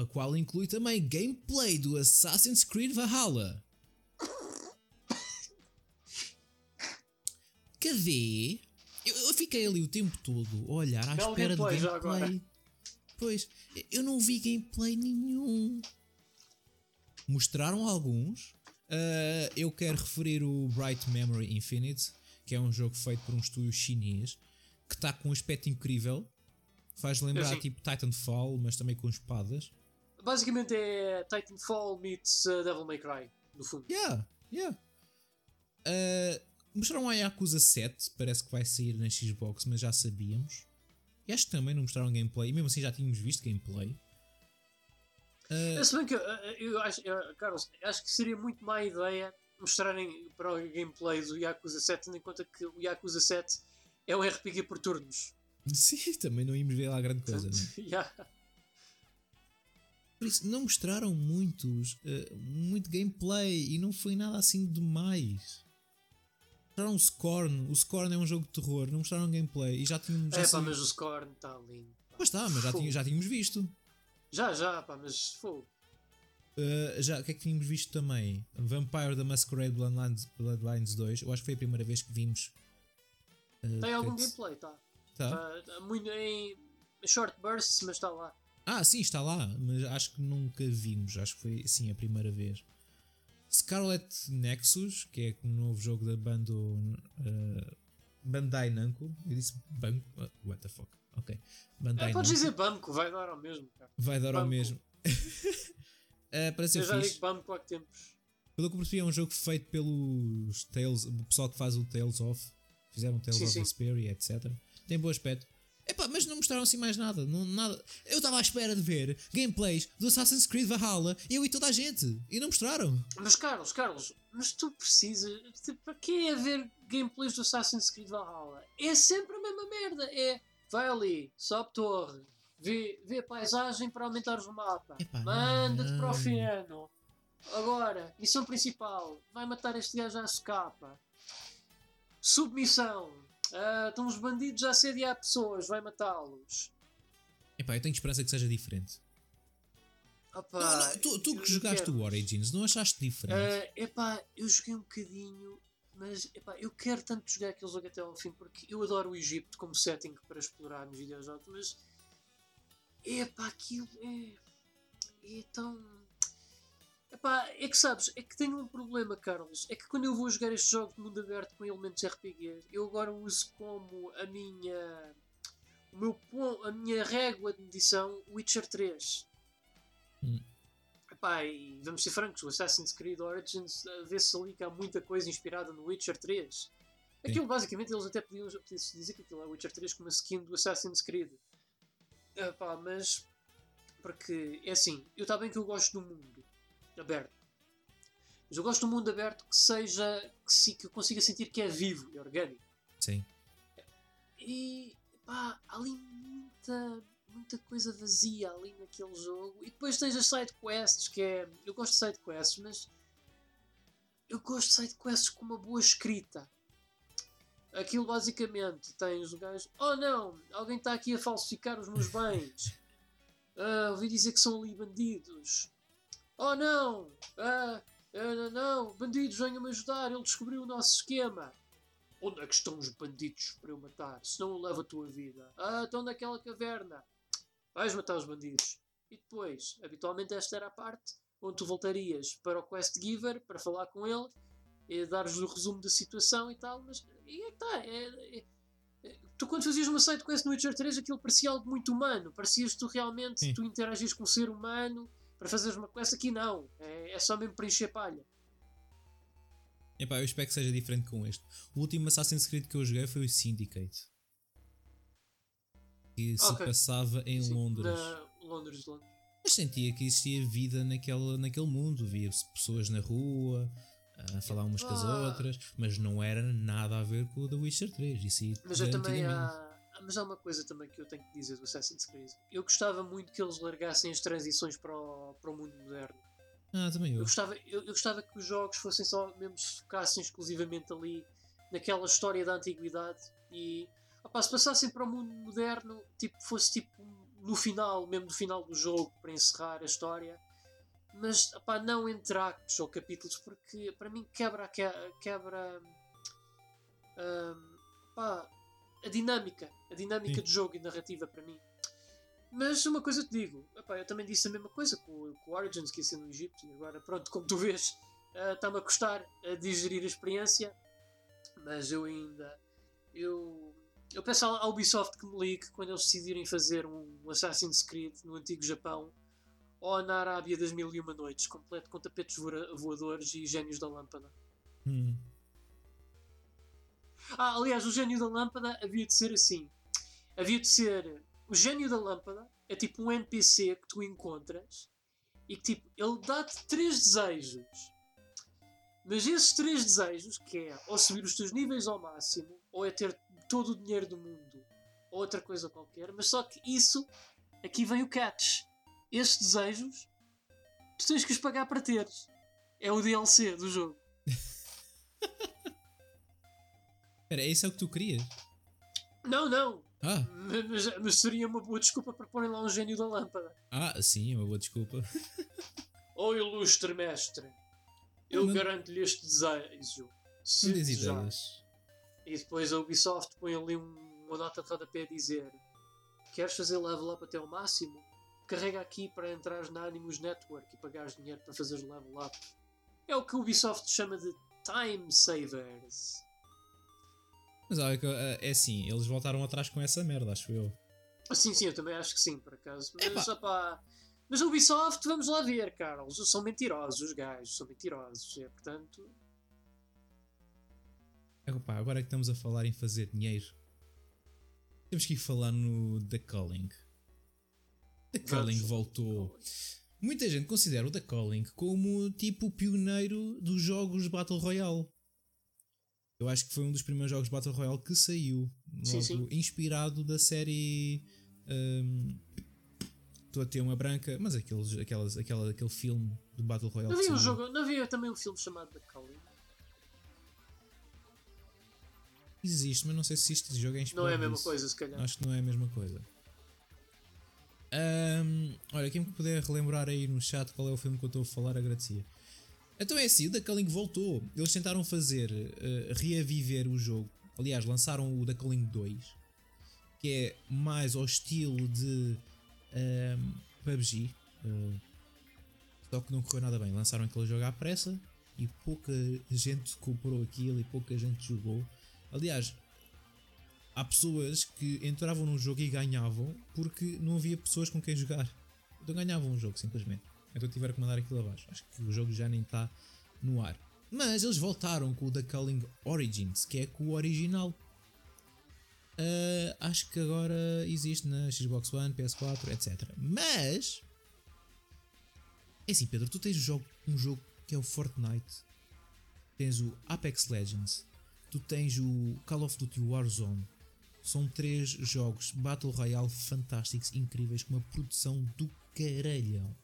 a qual inclui também gameplay do Assassin's Creed Valhalla. Cadê? Eu, eu fiquei ali o tempo todo a olhar à Belo espera de gameplay já gameplay. Pois, eu não vi gameplay nenhum. Mostraram alguns. Ah, eu quero referir o Bright Memory Infinite, que é um jogo feito por um estúdio chinês que está com um aspecto incrível. Faz lembrar sim. tipo Titanfall, mas também com espadas. Basicamente é Titanfall meets uh, Devil May Cry, no fundo. Yeah, yeah. Ah, mostraram a Yakuza 7, parece que vai sair na Xbox, mas já sabíamos. E acho que também não mostraram gameplay, e mesmo assim já tínhamos visto gameplay. Ah, Se bem que uh, uh, eu acho, uh, Carlos, acho que seria muito má ideia mostrarem para o gameplay do Yakuza 7, tendo em conta que o Yakuza 7 é um RPG por turnos. sim, também não íamos ver lá grande coisa. né? Yeah. Por isso, não mostraram muitos, eh, muito gameplay e não foi nada assim demais. Mostraram o Scorn, o Scorn é um jogo de terror, não mostraram gameplay e já tínhamos. Já É pá, mas o Scorn está lindo. pá. Pois está, mas já, tinha- já tínhamos visto. Já, já, pá, mas fogo. Eh, já, o que é que tínhamos visto também? Vampire da Masquerade Bloodlines, Bloodlines 2. Eu acho que foi a primeira vez que vimos. eh, Tem algum gameplay, tá? Tá. Tá muito em short bursts, mas está lá. Ah, sim, está lá, mas acho que nunca vimos. Acho que foi sim a primeira vez. Scarlet Nexus, que é um novo jogo da Bando, uh, Bandai Namco. Eu disse banco. uh, what the fuck? Ok. Bandai É, podes dizer banco, vai dar ao mesmo, cara. Vai dar ao Banco. mesmo. uh, para ser Eu já fixe. digo banco há tempos. Pelo que percebi, é um jogo feito pelos Tales, o pessoal que faz o Tales of. Fizeram Tales Sim, of sim. Vesperia, etc. Tem bom aspecto. Epá, mas não mostraram assim mais nada. Não, nada. Eu estava à espera de ver gameplays do Assassin's Creed Valhalla, eu e toda a gente. E não mostraram. Mas Carlos, Carlos, mas tu precisas. tipo, Para que é ver gameplays do Assassin's Creed Valhalla? É sempre a mesma merda. É vai ali, sobe torre, vê, vê a paisagem para aumentares o mapa, manda-te para o feno. Agora, missão principal: vai matar este gajo à socapa. Submissão: ah, estão os bandidos a assediar pessoas, vai matá-los. Epá, eu tenho esperança que seja diferente. Opa, Não, não, tu, tu que jogaste quero- o Origins, não achaste diferente? Ah, epá, eu joguei um bocadinho, mas epá, eu quero tanto jogar aquele jogo até ao fim porque eu adoro o Egito como setting para explorar nos videojogos, mas epá, aquilo é, é tão. Epá, é que sabes, é que tenho um problema, Carlos. É que quando eu vou jogar estes jogos de mundo aberto com elementos RPG, eu agora uso como a minha. O meu, a minha régua de medição Witcher 3. Hum. Epá, e vamos ser francos, o Assassin's Creed Origins eh, vê-se ali que há muita coisa inspirada no Witcher 3. Aquilo basicamente eles até podiam podiam-se dizer que aquilo é Witcher 3 como uma skin do Assassin's Creed. Epá, mas porque é assim, eu está bem que eu gosto do mundo aberto. Mas eu gosto de um mundo aberto que seja que, se, que eu consiga sentir que é vivo e orgânico. Sim. E pá, há ali muita, muita coisa vazia ali naquele jogo. E depois tens as side quests, que é. Eu gosto de side quests, mas. Eu gosto de side quests com uma boa escrita. Aquilo basicamente tens o gajo. Oh não! Alguém está aqui a falsificar os meus bens. Ah, ouvi dizer que são ali bandidos. Oh não! Ah, ah, não, não! Bandidos, venham-me ajudar! Ele descobriu o nosso esquema! Onde é que estão os bandidos para eu matar? Senão eu levo a tua vida. Ah, estão naquela caverna. Vais matar os bandidos. E depois, habitualmente esta era a parte onde tu voltarias para o Quest Giver para falar com ele e dar-lhes o resumo da situação e tal, mas e é que tá, é, é, é, tu quando fazias uma side quest no Witcher 3 aquilo parecia algo muito humano, parecias que tu realmente Sim. tu interagias com um ser humano para fazeres uma quest aqui não, é, é só mesmo preencher palha. Epá, eu espero que seja diferente com este. O último Assassin's Creed que eu joguei foi o Syndicate. Que se Ok. passava em Sim, Londres. Londres, Londres. Mas sentia que existia vida naquele, naquele mundo. Via pessoas na rua a falar umas com as Ah. outras, mas não era nada a ver com o The Witcher 3. Isso Mas eu também há, mas há uma coisa também que eu tenho que dizer do Assassin's Creed. Eu gostava muito que eles largassem as transições para o, para o mundo moderno. Ah, também eu. Eu gostava, eu, eu gostava que os jogos fossem só mesmo se focassem exclusivamente ali naquela história da antiguidade e opá, se passassem para o mundo moderno, tipo, fosse tipo no final, mesmo no final do jogo, para encerrar a história, mas opá, não entre actos ou capítulos, porque para mim quebra, a que- quebra hum, pá, a dinâmica, a dinâmica Sim. do jogo e narrativa para mim. Mas uma coisa te digo, epá, eu também disse a mesma coisa com, com o Origins que ia ser no Egito, e agora pronto, como tu vês, está-me a custar a digerir a experiência, mas eu ainda eu, eu peço à Ubisoft que me ligue quando eles decidirem fazer um Assassin's Creed no antigo Japão ou na Arábia das Mil e Uma Noites, completo com tapetes voa- voadores e gênios da lâmpada. Hum. Ah, aliás, o gênio da lâmpada havia de ser assim. Havia de ser. O gênio da lâmpada é tipo um NPC que tu encontras e que tipo, ele dá-te três desejos. Mas esses três desejos, que é ou subir os teus níveis ao máximo, ou é ter todo o dinheiro do mundo, ou outra coisa qualquer, mas só que isso, aqui vem o catch. Esses desejos, tu tens que os pagar para teres. É o DLC do jogo. Espera, isso é o que tu querias? Não, não, Ah, Mas, mas seria uma boa desculpa para porem lá um gênio da lâmpada. ah sim, é uma boa desculpa. Oh ilustre mestre, eu Não- garanto-lhe este desejo. Se Não ideias. E depois a Ubisoft põe ali um- uma nota de rodapé a dizer: Queres fazer level up até ao máximo? Carrega aqui para entrares na Animus Network e pagares dinheiro para fazeres level up. É o que a Ubisoft chama de time savers. Mas olha, ah, é assim, eles voltaram atrás com essa merda, acho eu. Sim, sim, eu também acho que sim, por acaso. Mas, opá, mas a Ubisoft, vamos lá ver, Carlos. São mentirosos, os gajos, são mentirosos. É, portanto, É, agora que estamos a falar em fazer dinheiro, temos que ir falar no The Calling. The Vamos. Calling voltou. Muita gente considera o The Calling como tipo o pioneiro dos jogos Battle Royale. Eu acho que foi um dos primeiros jogos Battle Royale que saiu. Sim, sim. Inspirado da série. hum, Estou a ter uma branca, mas aqueles, aquelas, aquela, aquele filme do Battle Royale. não havia, um jogo, não havia também um filme chamado The Calling? Existe, mas não sei se este jogo é Não inspirado. é a mesma nisso. coisa, se calhar. Acho que não é a mesma coisa. Ahm, olha, quem me puder relembrar aí no chat qual é o filme que eu estou a falar, agradecia. Então é assim, o The Culling voltou. Eles tentaram fazer, eh, reaviver o jogo. Aliás, lançaram o The Culling 2, que é mais ao estilo de ahm, PUBG. eh, só que não correu nada bem. Lançaram aquele jogo à pressa e pouca gente comprou aquilo e pouca gente jogou. Aliás, há pessoas que entravam num jogo e ganhavam porque não havia pessoas com quem jogar. Então ganhavam o jogo, simplesmente. Então tiveram que mandar aquilo abaixo. Acho que o jogo já nem está no ar. Mas eles voltaram com o The Culling Origins, que é com o original. Ah, acho que agora existe na Xbox One, PS4, etc. Mas. É assim, Pedro, tu tens um jogo, um jogo que é o Fortnite, tens o Apex Legends, tu tens o Call of Duty Warzone, são três jogos Battle Royale fantásticos, incríveis, com uma produção do caralhão.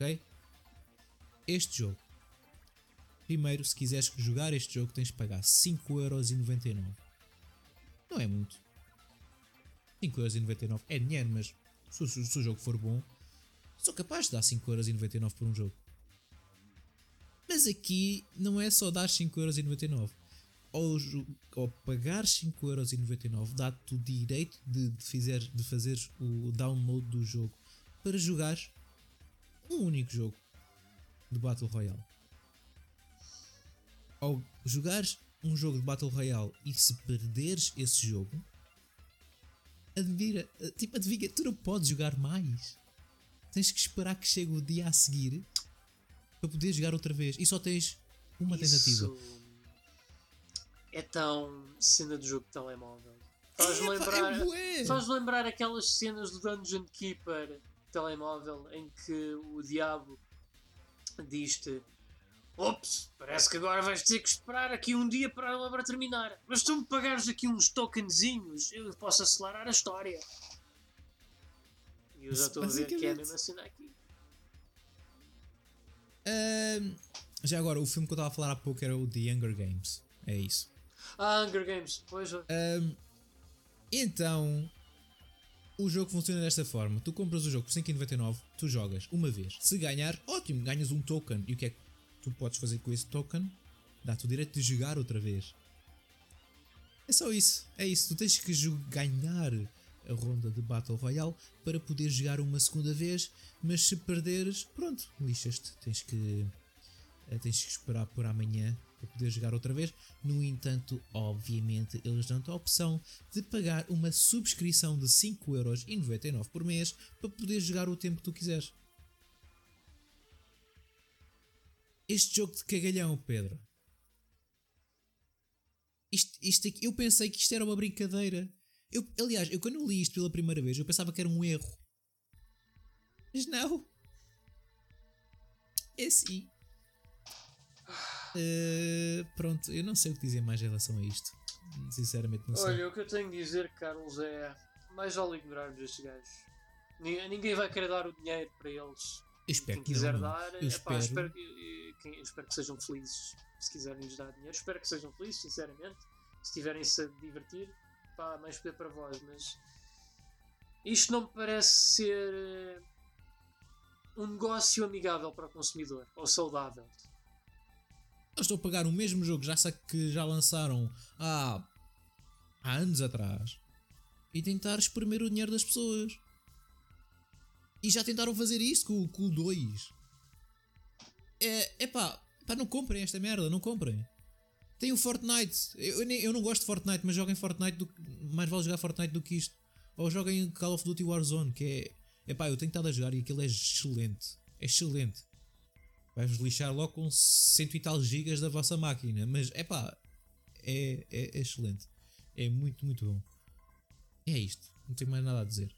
Ok? Este jogo. Primeiro, se quiseres jogar este jogo, tens de pagar 5,99€. Não é muito. 5,99€ é dinheiro, mas se, se, se o jogo for bom, sou capaz de dar 5,99€ por um jogo. Mas aqui não é só dar 5,99€. Ao, ao pagar 5,99€ dá-te o direito de, de, fizer, de fazer o download do jogo para jogar um único jogo de Battle Royale. Ao jogares um jogo de Battle Royale e se perderes esse jogo, adivinha, tipo, adivinha, tu não podes jogar mais. Tens que esperar que chegue o dia a seguir para poder jogar outra vez. E só tens uma Isso tentativa. É tão cena do jogo de telemóvel. Faz-me É, lembrar, é faz lembrar aquelas cenas do Dungeon Keeper telemóvel em que o diabo diz-te Ops, parece que agora vais ter que esperar aqui um dia para a obra terminar. Mas tu me pagares aqui uns tokenzinhos, eu posso acelerar a história. E eu já estou a ver que é a mesma cena aqui. Ahm, já agora, o filme que eu estava a falar há pouco era o The Hunger Games. É isso. Ah, Hunger Games, pois é. Ahm, então, o jogo funciona desta forma: tu compras o jogo por 5,99, tu jogas uma vez. Se ganhar, ótimo, ganhas um token. E o que é que tu podes fazer com esse token? Dá-te o direito de jogar outra vez. É só isso, é isso. Tu tens que ganhar a ronda de Battle Royale para poder jogar uma segunda vez, mas se perderes, pronto, lixas-te. Tens que, eh, tens que esperar por amanhã para poder jogar outra vez. No entanto, obviamente, eles dão-te a opção de pagar uma subscrição de 5,99€ por mês para poder jogar o tempo que tu quiseres. Este jogo de cagalhão, Pedro. Isto, isto aqui, eu pensei que isto era uma brincadeira. Eu, aliás, eu quando li isto pela primeira vez, eu pensava que era um erro. Mas não. É assim. Eh, pronto, eu não sei o que dizer mais em relação a isto. Sinceramente, não sei. Olha, o que eu tenho de dizer, Carlos, é mais vale ignorarmos estes gajos. Ni- Ninguém vai querer dar o dinheiro para eles. eu espero Quem que quiser não. dar, Eu espero. espero, que, eu espero que sejam felizes se quiserem lhes dar dinheiro. Espero que sejam felizes, sinceramente. Se estiverem-se a divertir, pá, mais poder para vós. Mas isto não me parece ser eh, um negócio amigável para o consumidor ou saudável. Eles estão a pagar o mesmo jogo, já que já lançaram há, há anos atrás e tentar espremer o dinheiro das pessoas. E já tentaram fazer isto com, com o 2. É, epá, pá, não comprem esta merda, não comprem. Tem o Fortnite. Eu, eu eu não gosto de Fortnite, mas joguem Fortnite. Do, mais vale jogar Fortnite do que isto. Ou joguem Call of Duty Warzone, que é. Epá, eu tenho estado a jogar e aquilo é excelente. É excelente. Vais-vos lixar logo com cento e tal gigas da vossa máquina. Mas é pá, é, é, é excelente. É muito, muito bom. É isto. Não tenho mais nada a dizer.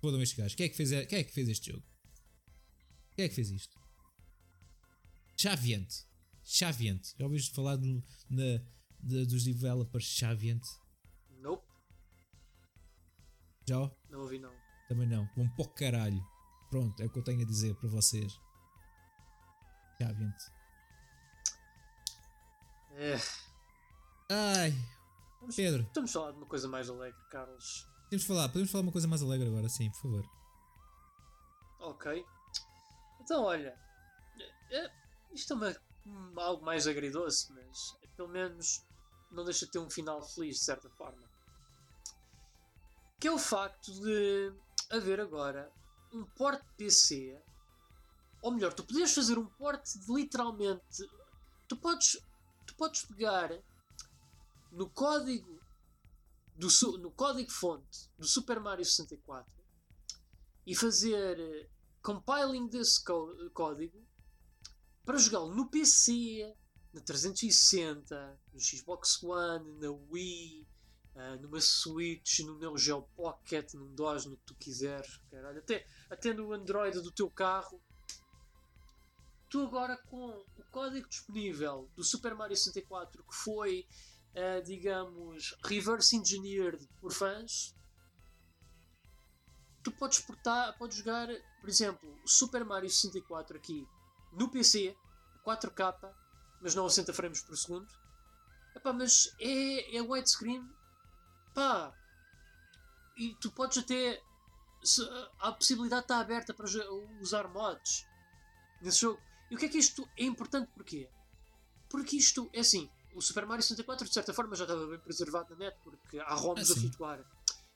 Fodam estes gajos. Quem é, que fez, quem é que fez este jogo? Quem é que fez isto? Chaviante. Chaviante. Já ouviste falar do, na, de- dos developers Chaviante? Nope, Já? não ouvi não. Também não. Vão para o caralho. Pronto, é o que eu tenho a dizer para vocês. Chaviante. É, Ai, vamos, Pedro. estamos a falar de uma coisa mais alegre, Carlos. Podemos falar, podemos falar uma coisa mais alegre agora, sim, por favor. Ok. Então, olha, é- isto é uma, algo mais agridoce, mas pelo menos não deixa de ter um final feliz, de certa forma. Que é o facto de haver agora um porte PC, ou melhor, tu podes fazer um porte de literalmente. Tu podes, tu podes pegar no código do, no código fonte do Super Mario 64 e fazer eh, compiling desse có- código para jogá-lo no PC, na 360, no Xbox One, na Wii, ah, numa Switch, no Neo Geo Pocket, num DOS, no que tu quiseres, caralho, até, até no Android do teu carro. Tu agora com o código disponível do Super Mario 64 que foi uh, digamos, reverse engineered por fãs, tu podes portar, podes jogar, por exemplo, Super Mario 64 aqui no PC, 4K, mas não a 60 frames por segundo. Epá, mas é, é widescreen, pá, e tu podes até. Se, a possibilidade está aberta para usar mods nesse jogo. E o que é que isto é importante porquê? Porque isto é assim, o Super Mario 64 de certa forma já estava bem preservado na net porque há ROMs ah, a flutuar.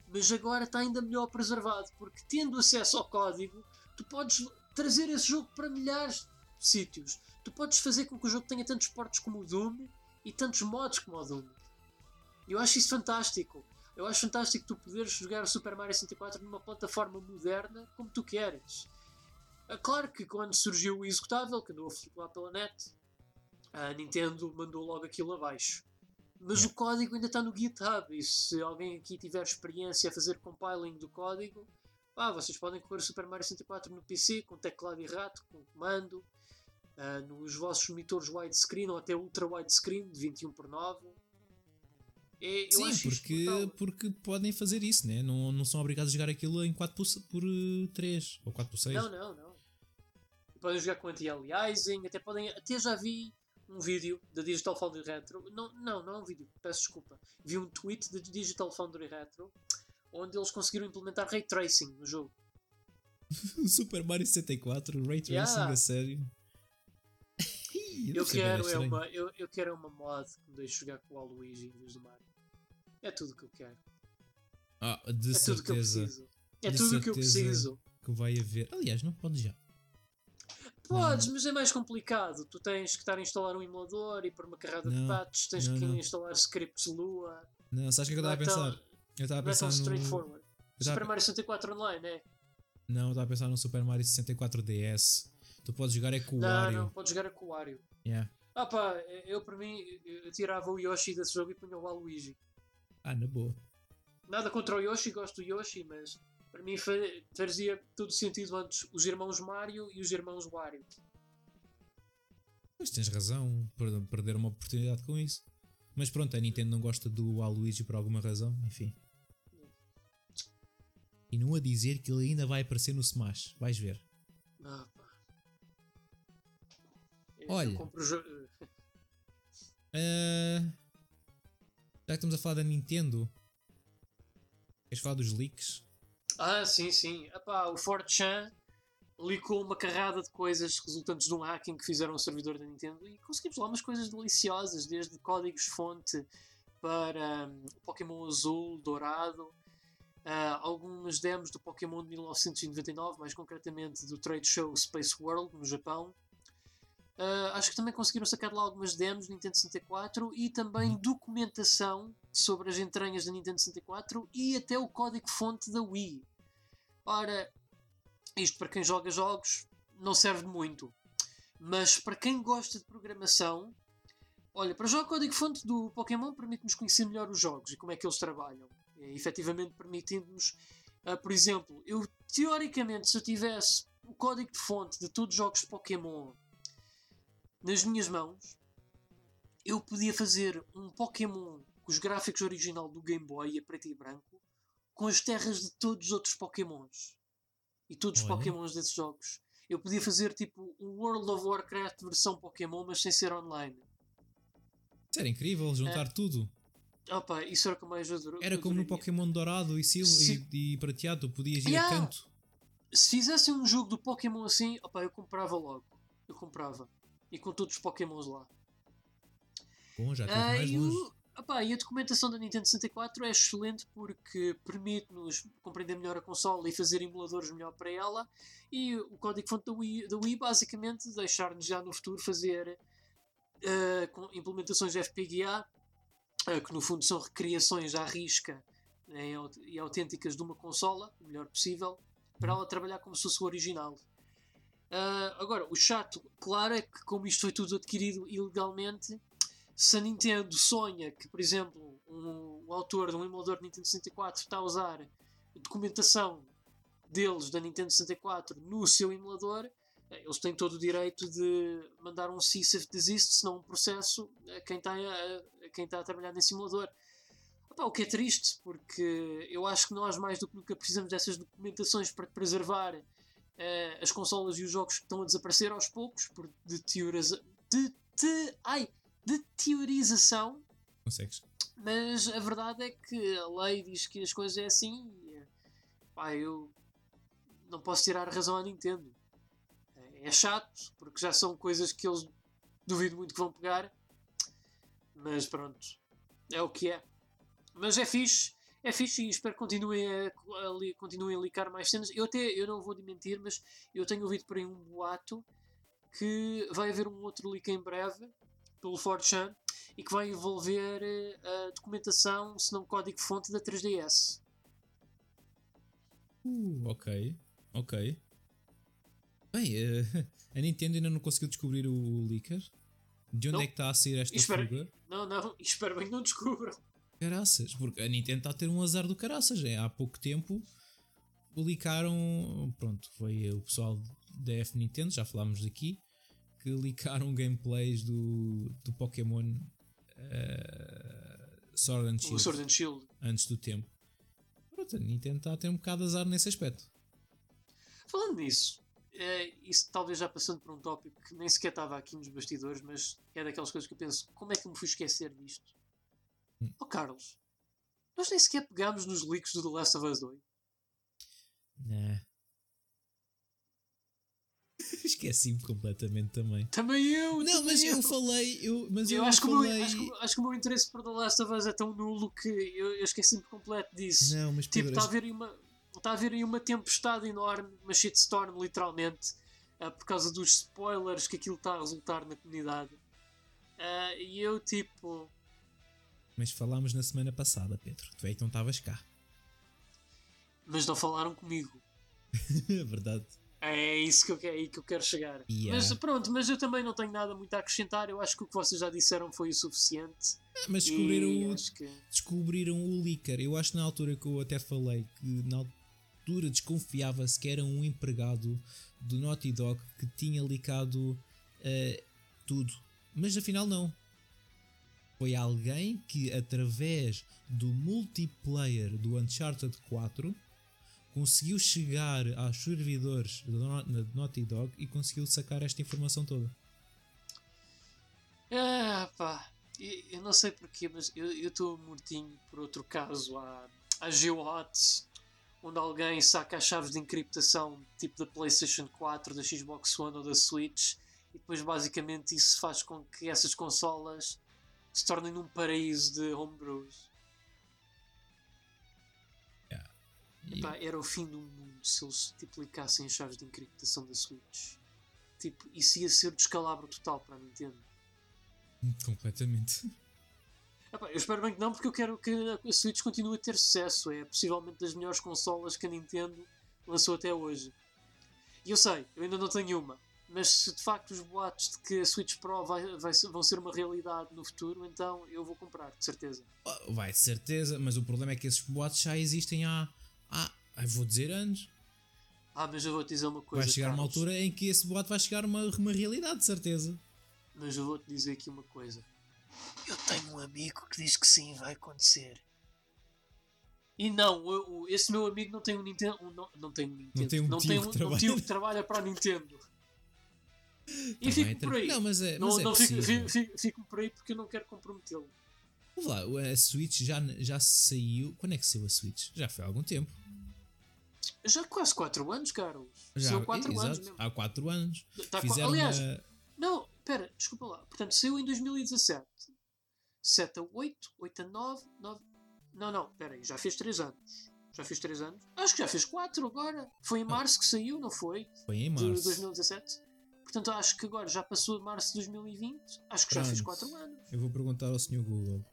Mas agora está ainda melhor preservado porque tendo acesso ao código, tu podes trazer esse jogo para milhares de sítios. Tu podes fazer com que o jogo tenha tantos portos como o Doom e tantos mods como o Doom. Eu acho isso fantástico. Eu acho fantástico tu poderes jogar o Super Mario 64 numa plataforma moderna como tu queres. É claro que quando surgiu o executável, que andou a flutuar pela net, a Nintendo mandou logo aquilo abaixo. Mas o código ainda está no GitHub e se alguém aqui tiver experiência a fazer compiling do código, pá, vocês podem correr o Super Mario 64 no PC com teclado e rato, com comando, uh, nos vossos monitores widescreen ou até ultra widescreen de 21 por 9 é, Sim, porque, porque podem fazer isso, né? não, não são obrigados a jogar aquilo em 4 por, por 3 ou 4 por 6. Não, não, não. Podem jogar com anti-aliasing, até podem. Até já vi um vídeo da Digital Foundry Retro. Não, não, não é um vídeo, peço desculpa. Vi um tweet da Digital Foundry Retro onde eles conseguiram implementar ray tracing no jogo. Super Mario 64, ray tracing yeah. a sério. eu, quero é uma, eu, eu quero uma mod que me deixe jogar com o Waluigi em vez do Mario. É tudo o que eu quero. Ah, de é certeza. tudo que eu preciso. É de tudo o que eu preciso. Que vai haver. Aliás, não pode já. Podes, mas é mais complicado. Tu tens que estar a instalar um emulador e por uma carrada não, de patches, tens não, que não. instalar scripts Lua. Não, sabes o que eu estava a pensar? Eu estava a pensar. Não é tão straightforward. No... Super Mario 64 Online, é? Não, eu estava a pensar no Super Mario 64 DS. Tu podes jogar é com o Wario. Não, não, podes jogar é com o Wario. Yeah. Ah pá, eu para mim eu tirava o Yoshi desse jogo e punha o Waluigi. Ah, na boa. Nada contra o Yoshi, gosto do Yoshi, mas para mim fazia todo sentido antes os irmãos Mario e os irmãos Wario. Mas tens razão, perder uma oportunidade com isso. Mas pronto, a Nintendo não gosta do Waluigi por alguma razão, enfim. E não a dizer que ele ainda vai aparecer no Smash, vais ver. Ah, Olha. Uh, já que estamos a falar da Nintendo, queres falar dos leaks? Ah, sim, sim. Epá, o 4chan licou uma carrada de coisas resultantes de um hacking que fizeram o servidor da Nintendo e conseguimos lá umas coisas deliciosas, desde códigos-fonte para um, Pokémon azul, dourado, uh, algumas demos do Pokémon de 1999, mais concretamente do Trade Show Space World no Japão, Uh, acho que também conseguiram sacar lá algumas demos do Nintendo 64 e também uhum. documentação sobre as entranhas da Nintendo 64 e até o código-fonte da Wii. Ora, isto para quem joga jogos não serve muito, mas para quem gosta de programação, olha, para já o código-fonte do Pokémon permite-nos conhecer melhor os jogos e como é que eles trabalham. E, efetivamente permitindo-nos, uh, por exemplo, eu teoricamente, se eu tivesse o código de fonte de todos os jogos de Pokémon nas minhas mãos, eu podia fazer um Pokémon com os gráficos original do Game Boy a preto e branco, com as terras de todos os outros Pokémons e todos os Pokémons desses jogos. Eu podia fazer tipo um World of Warcraft versão Pokémon, mas sem ser online. Isso era incrível, juntar é. tudo. Opa, isso era o que mais adoro. Era como no Pokémon dourado e, sil Se... e, e prateado, podias ir yeah. a canto. Se fizessem um jogo do Pokémon assim, opa, eu comprava logo. Eu comprava e com todos os Pokémons lá. Bom, já uh, mais longe. O, e a documentação da Nintendo 64 é excelente porque permite-nos compreender melhor a console e fazer emuladores melhor para ela. E o código-fonte da Wii, da Wii basicamente deixar-nos já no futuro fazer uh, implementações FPGA, uh, que no fundo são recriações à risca né, e autênticas de uma consola, o melhor possível, para ela trabalhar como se fosse o original. Uh, agora, o chato, claro, é que como isto foi tudo adquirido ilegalmente, se a Nintendo sonha que, por exemplo, um, autor de um emulador de Nintendo 64 está a usar documentação deles da Nintendo 64 no seu emulador, uh, eles têm todo o direito de mandar um cease of desist, se não um processo, a quem está a, a, quem está a trabalhar nesse simulador. Epá, o que é triste, porque eu acho que nós mais do que nunca precisamos dessas documentações para preservar uh, as consolas e os jogos estão a desaparecer aos poucos, por de, teoriza de, ai, de teorização. Consegues. Mas a verdade é que a lei diz que as coisas é assim e pá, eu não posso tirar a razão à Nintendo. É chato, porque já são coisas que eles duvido muito que vão pegar. Mas pronto, é o que é. Mas é fixe, é fixe e espero que continuem a, a, continuem a licar mais cenas. Eu até, eu não vou mentir, mas eu tenho ouvido por aí um boato que vai haver um outro leak em breve pelo 4chan e que vai envolver eh, a documentação, se não código-fonte da 3DS. Uh, ok, ok. Bem, uh, a Nintendo ainda não conseguiu descobrir o leaker. De onde não. é que está a sair esta espero, fuga? Não, não, espero bem que não descubram. Caraças, porque a Nintendo está a ter um azar do caraças. É, há pouco tempo licaram. Pronto, foi o pessoal da F Nintendo, já falámos daqui, que licaram gameplays do, do Pokémon uh, Sword and Shield. Sword and Shield. Antes do tempo. Pronto, a Nintendo está a ter um bocado de azar nesse aspecto. Falando nisso, é, isso talvez já passando por um tópico que nem sequer estava aqui nos bastidores, mas é daquelas coisas que eu penso: como é que me fui esquecer disto? Oh Carlos, nós nem sequer pegámos nos leaks do The Last of Us 2. Nah. Esqueci-me completamente também. Também eu! Não, também mas eu. eu falei. Eu, mas eu, eu acho, falei... que meu, acho, que, acho, que o meu interesse por The Last of Us é tão nulo que eu, eu esqueci-me completo disso. Não, mas tipo, está a haver uma, está a haver aí uma tempestade enorme, uma shitstorm literalmente, uh, por causa dos spoilers que aquilo está a resultar na comunidade. Uh, e eu tipo. Mas falámos na semana passada, Pedro. Tu é que não estavas cá. Mas não falaram comigo. É Verdade. É isso que eu, é aí que eu quero chegar. Yeah. Mas pronto, mas eu também não tenho nada muito a acrescentar. Eu acho que o que vocês já disseram foi o suficiente. mas descobriram, que... descobriram o leaker. Eu acho que na altura que eu até falei que na altura desconfiava-se que era um empregado do Naughty Dog que tinha licado uh, tudo. Mas afinal não. Foi alguém que através do multiplayer do Uncharted 4 conseguiu chegar aos servidores da Naughty Dog e conseguiu sacar esta informação toda. É, pá, eu não sei porquê, mas eu estou mortinho por outro caso. Há, há GeoHots, onde alguém saca as chaves de encriptação tipo da PlayStation 4, da Xbox One ou da Switch, e depois basicamente isso faz com que essas consolas se tornem num paraíso de homebrews. Epá, era o fim do mundo se eles ligassem as chaves de encriptação da Switch. Tipo, isso ia ser o descalabro total para a Nintendo. Completamente. Epá, eu espero bem que não, porque eu quero que a Switch continue a ter sucesso. É possivelmente das melhores consolas que a Nintendo lançou até hoje. E eu sei, eu ainda não tenho uma. Mas se de facto os boatos de que a Switch Pro vai, vai, vão ser uma realidade no futuro, então eu vou comprar, de certeza. Vai, de certeza, mas o problema é que esses boatos já existem há ah, vou dizer anos. Ah, mas eu vou te dizer uma coisa. Vai chegar Carlos. uma altura em que esse boato vai chegar uma, uma realidade, de certeza. Mas eu vou te dizer aqui uma coisa. Eu tenho um amigo que diz que sim, vai acontecer. E não, eu, esse meu amigo não tem um Nintendo. Não, não tem um Nintendo. Não tem um, não tem um, que, trabalha. Um que trabalha para a Nintendo. E fico por aí. Não, mas é, não, mas é não fico, fico, fico, fico, por aí porque eu não quero comprometê-lo. Vamos lá, a Switch já, já saiu. Quando é que saiu a Switch? Já foi há algum tempo. Já quase 4 anos, Carlos. Já, saiu 4 anos mesmo. Há 4 anos. Tá, Fizeram aliás, uma... não, espera, desculpa lá. Portanto, saiu em 2017. 7 a 8, 8 a 9, 9. Não, não, espera aí, já fez 3 anos. Já fez 3 anos? Acho que já fez 4 agora. Foi em março que saiu, não foi? Foi em março. De 2017. Portanto, acho que agora já passou de março de 2020. Acho que Pronto. já fez 4 anos. Eu vou perguntar ao Sr. Google.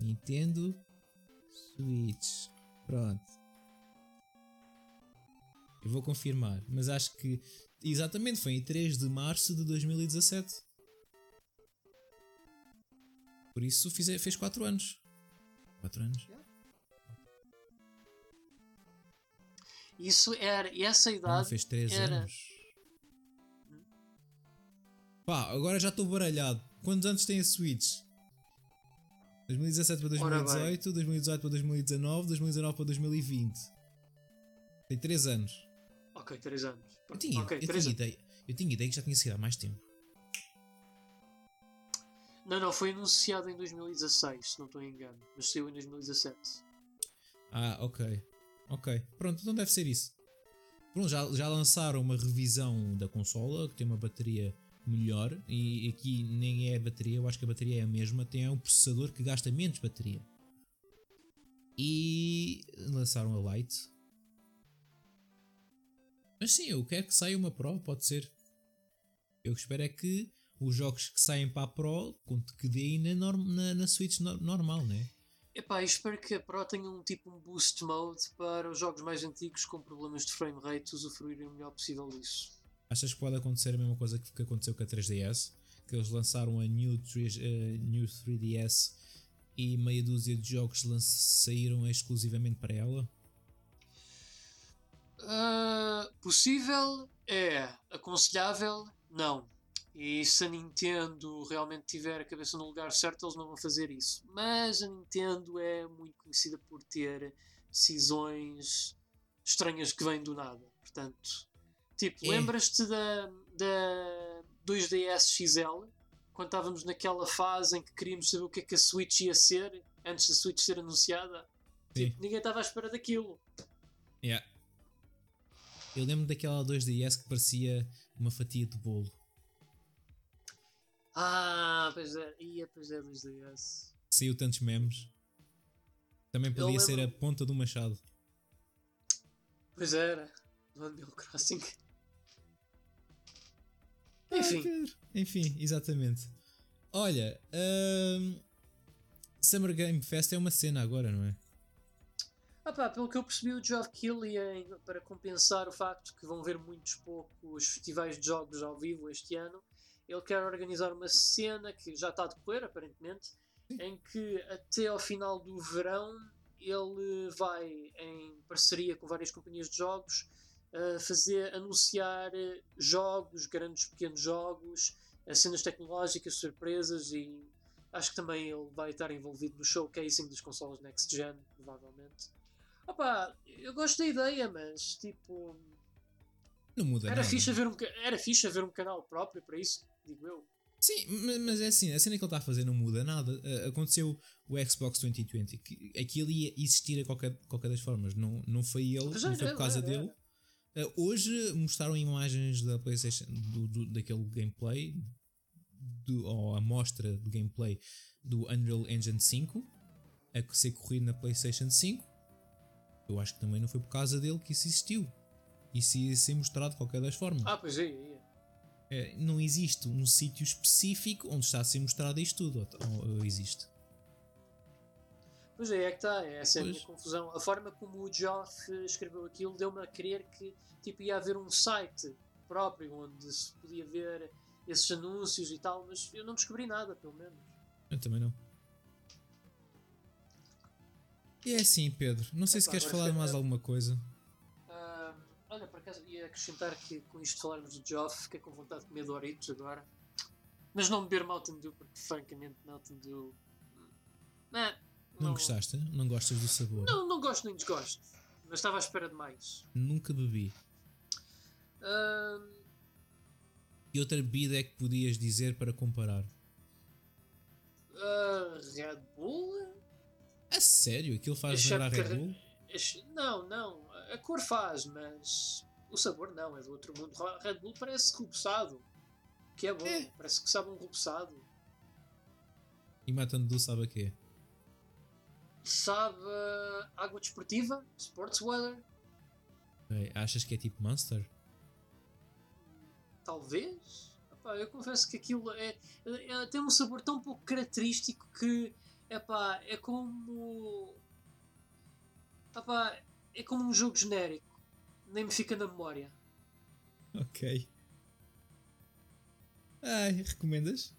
Nintendo Switch. Pronto. Eu vou confirmar, mas acho que exatamente foi em 3 de março de 2017. Por isso fiz, fez 4 anos. 4 anos. Isso era, essa idade. Não, fez 3 era, anos. Pá, agora já estou baralhado. Quantos anos tem a Switch? 2017 para Ora bem. 2018, 2018 para 2019, 2019 para 2020. Tem 3 anos. Ok, 3 anos. Eu tinha, ok, eu, tinha anos. ideia, eu tinha ideia que já tinha sido há mais tempo. Não, não, foi anunciado em 2016, se não estou em engano. Mas saiu em 2017. Ah, ok. Ok. Pronto, então deve ser isso. Pronto, já, já lançaram uma revisão da consola que tem uma bateria melhor. E aqui nem é a bateria, eu acho que a bateria é a mesma. Tem um processador que gasta menos bateria. E lançaram a Lite. Mas sim, eu quero que saia uma Pro, pode ser. Eu espero é que os jogos que saem para a Pro que deem na, na, na Switch nor- normal, né? Epá, espero que a Pro tenha um tipo um boost mode para os jogos mais antigos com problemas de frame rate usufruírem o melhor possível disso. Achas que pode acontecer a mesma coisa que, que aconteceu com a 3DS? Que eles lançaram a New, 3, eh, New 3DS e meia dúzia de jogos saíram exclusivamente para ela? Ah, possível é, aconselhável não. E se a Nintendo realmente tiver a cabeça no lugar certo, eles não vão fazer isso. Mas a Nintendo é muito conhecida por ter decisões estranhas que vêm do nada. Portanto, tipo, É. lembras-te da, da 2DS XL? Quando estávamos naquela fase em que queríamos saber o que é que a Switch ia ser antes da Switch ser anunciada? Sim. Tipo, ninguém estava à espera daquilo. Yeah. Eu lembro daquela 2DS que parecia uma fatia de bolo. Ah, pois é, ia, pois é, 2DS. Que saiu tantos memes. Também podia ser a ponta do machado. Pois era, do Animal Crossing. Enfim. Enfim, exatamente. Olha, hum, Summer Game Fest é uma cena agora, não é? ah pá, pelo que eu percebi, o Keighley, em- para compensar o facto que vão ver muitos poucos festivais de jogos ao vivo este ano, ele quer organizar uma cena que já está a decorrer, aparentemente, em que até ao final do verão ele vai, em parceria com várias companhias de jogos, a fazer anunciar eh, jogos, grandes pequenos jogos, eh, cenas tecnológicas, surpresas e acho que também ele vai estar envolvido no showcasing das consolas Next Gen, provavelmente. Opa, eu gosto da ideia, mas tipo. Não muda Era nada. fixe, haver um, era fixe haver um canal próprio para isso, digo eu. Sim, ma- mas é assim, a cena que ele está a fazer não muda nada. Aconteceu o Xbox 2020, que aquilo ia existir a qualquer, qualquer das formas. Não, não foi ele, não era, foi por causa era, dele. Uh, hoje mostraram imagens da PlayStation, do, do- daquele gameplay, do, ou a mostra do gameplay do Unreal Engine 5, a ser corrido na PlayStation 5. Eu acho que também não foi por causa dele que isso existiu. Isso ia ser mostrado de qualquer das formas. Ah, pois é, é. É, não existe um sítio específico onde está a ser mostrado isto tudo. Ou, ou existe? Pois é, é que está, essa é a minha confusão. A forma como o Geoff escreveu aquilo deu-me a crer que tipo, ia haver um site próprio onde se podia ver esses anúncios e tal, mas eu não descobri nada, pelo menos. Eu também não. E é assim, Pedro. Não sei se queres falar mais alguma coisa. Ah, olha, por acaso ia acrescentar que com isto falarmos do Geoff, fiquei com vontade de comer Doritos agora. Mas não beber Mountain Dew, porque francamente Mountain Dew. hum, Não, Não gostaste? Não gostas do sabor? Não, não gosto nem desgosto. Mas estava à espera de mais. Nunca bebi. Ah, E outra bebida é que podias dizer para comparar? ah, Red Bull? A sério? Aquilo faz lembrar Red Bull? Não, não. A cor faz, mas o sabor não, é do outro mundo. Red Bull parece rupesado. Que é bom, É. parece que sabe um rupesado. E Matando Dulce sabe a quê? Sabe ah, água desportiva, sports weather, Ok, Achas que é tipo Monster? talvez. Epá, eu confesso que aquilo é, é- tem um sabor tão pouco característico que epá, é como. Epá, é como um jogo genérico. Nem me fica na memória. Ok. Ai, recomendas?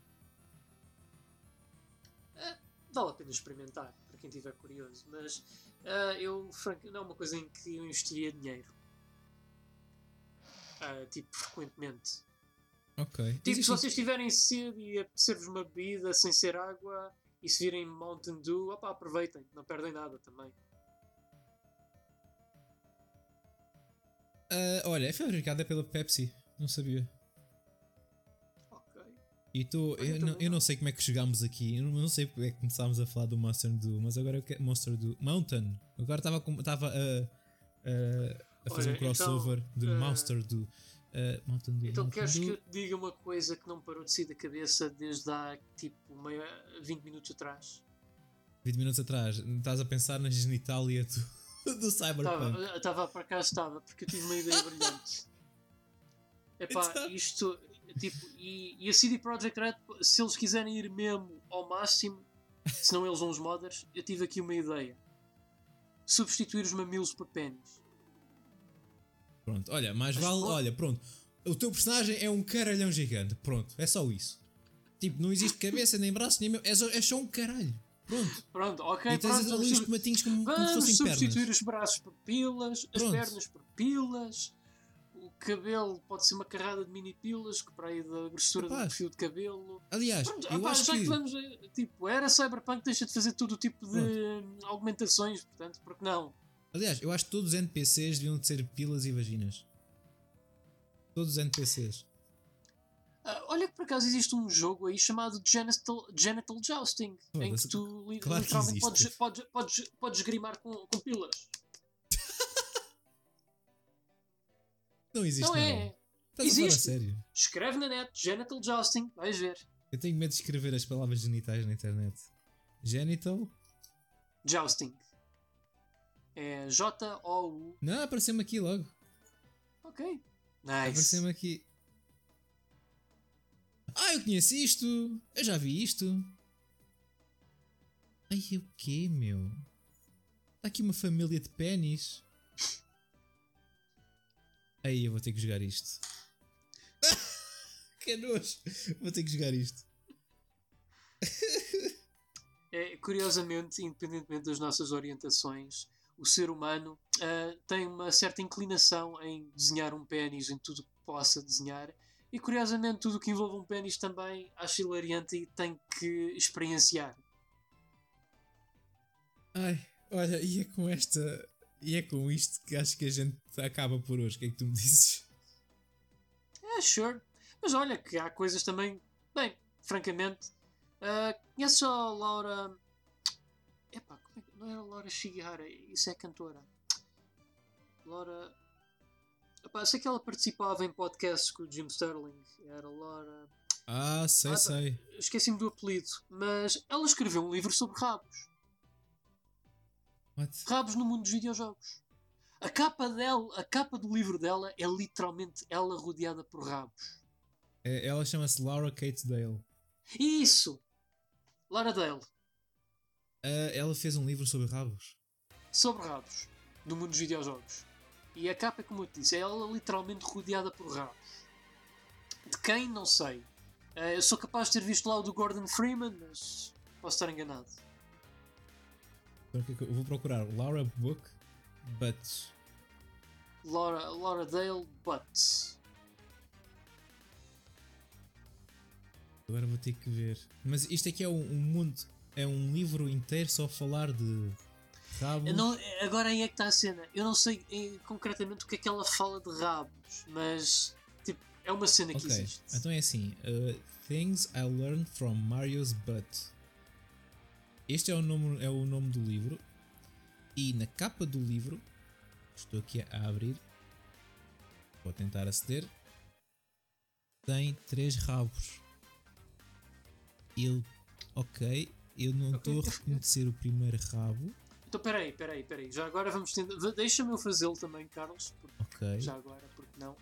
vale a pena experimentar para quem estiver curioso, mas ah, eu franco, não é uma coisa em que eu investiria dinheiro. Ah, tipo, frequentemente. Ok. Tipo, se Existe- vocês tiverem sede e apetecer-vos uma bebida sem ser água e se virem Mountain Dew, opá, aproveitem, não perdem nada também. Ah, olha, é fabricada pela Pepsi. Não sabia. E tô, Olha, eu, também não, eu não. sei como é que chegámos aqui. Eu não, sei porque é que começámos a falar do Monster do, mas agora eu quero Monster do Mountain. Agora estava estava a, a, a fazer Olha, um crossover então, do eh, Monster do uh, Mountain do. Então Mountain queres que eu te diga uma coisa que não parou de sair da cabeça desde há tipo meia, 20 minutos atrás? 20 minutos atrás, estás a pensar na genitália do, do Cyberpunk. Estava para cá, estava, porque eu tive uma ideia brilhante. Epá, Então? isto, tipo, e, e a CD Projekt Red, se eles quiserem ir mesmo ao máximo, senão eles são os modders, eu tive aqui uma ideia. Substituir os mamilos por pênis. Pronto, olha, mais Mas vale, pô- olha, pronto. O teu personagem é um caralhão gigante. Pronto, é só isso. Tipo, não existe cabeça, nem braço, nem. É só, é só um caralho. Pronto. Pronto, ok, e tens pronto, ali os vamos, tomatinhos como, como se vamos fossem substituir pernas. os braços por pilas, as Pronto. pernas por pilas, cabelo pode ser uma carrada de mini pilas, que para aí da grossura do fio de cabelo. Aliás, Pronto, eu opá, acho já que que. vamos, tipo, era Cyberpunk, deixa de fazer todo o tipo de hum, augmentações, portanto, porque não? Aliás, eu acho que todos os NPCs deviam de ser pilas e vaginas. Todos os NPCs. Ah, olha que por acaso existe um jogo aí chamado Genital, Genital Jousting, em Foda-se, que tu claro que literalmente existe. podes, podes, podes, podes grimar com, com pilas. Não existe não nada. é? Estás a falar a Existe. sério. Escreve na net Genital Jousting, vais ver. Eu tenho medo de escrever as palavras genitais na internet. Genital? Jousting. É J-O-U. Não, apareceu-me aqui logo. Ok. Nice. Apareceu-me aqui. Ah, eu conheço isto! Eu já vi isto! Ai, o quê, meu? Está aqui uma família de pênis. Aí eu vou ter que jogar isto. que nojo! Vou ter que jogar isto. É, curiosamente, independentemente das nossas orientações, o ser humano ah, tem uma certa inclinação em desenhar um pênis em tudo que possa desenhar. E curiosamente, tudo o que envolve um pênis também acha hilariante e tem que experienciar. Ai, olha, e é com esta. E é com isto que acho que a gente acaba por hoje. O que é que tu me dizes? É, sure. Mas olha que há coisas também. Bem, francamente. Uh, conheces a Laura. Epá, como é que. Não era Laura Shigihara, isso é cantora. Laura. Epá, sei que ela participava em podcasts com o Jim Sterling. Era Laura. Ah, sei, Ah, sei. Esqueci-me do apelido. Mas ela escreveu um livro sobre rabos. What? Rabos no mundo dos videojogos. A capa dela, a capa do livro dela é literalmente ela rodeada por rabos. É, Ela chama-se Laura Kate Dale. Isso! Laura Dale. Ah, ela fez um livro sobre rabos. sobre rabos do mundo dos videojogos. E a capa, como eu te disse, é ela literalmente rodeada por rabos. De quem? Não sei. Eh, eu sou capaz de ter visto lá o do Gordon Freeman, mas posso estar enganado. Então, que é que eu vou procurar Laura Book But. Laura, Laura Dale Butts. Agora vou ter que ver. Mas isto aqui é um, um mundo. É um livro inteiro só a falar de rabos. Não- agora aí é que está a cena. Eu não sei eh, concretamente o que é que ela fala de rabos, mas tipo, é uma cena que Ok, existe. então é assim: uh, Things I Learned from Mario's Butt. Este é o, nome, é o nome do livro. E na capa do livro, estou aqui a abrir, vou tentar aceder. Tem três rabos. Eu, ok, eu não estou a reconhecer o primeiro rabo. Então peraí, peraí, peraí. Já agora vamos tentar. Deixa-me eu fazê-lo também, Carlos. Ok, já agora, porque não?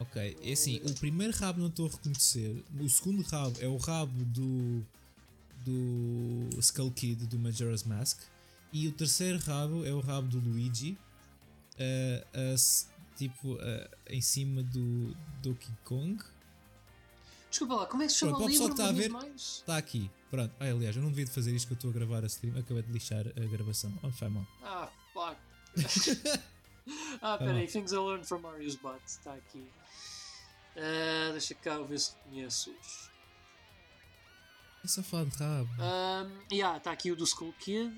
Ok. É assim: o primeiro rabo não estou a reconhecer. O segundo rabo é o rabo do. Do Skull Kid do Majora's Mask. E o terceiro rabo é o rabo do Luigi. ah, s- tipo, ah, em cima do Donkey Kong. Desculpa lá, como é que se chama Pronto, o livro? está a ver-? Está aqui. Pronto. Ah, aliás, eu não devia de fazer isto que eu estou a gravar a stream. Acabei de lixar a gravação. Oh, faz mal. Ah, fuck. ah, Tá peraí, Things I Learned from Mario's Butt. Está aqui. Uh, deixa cá eu ver se conheço-os. É falar de rabo. Um, yeah, está aqui o do Skull Kid.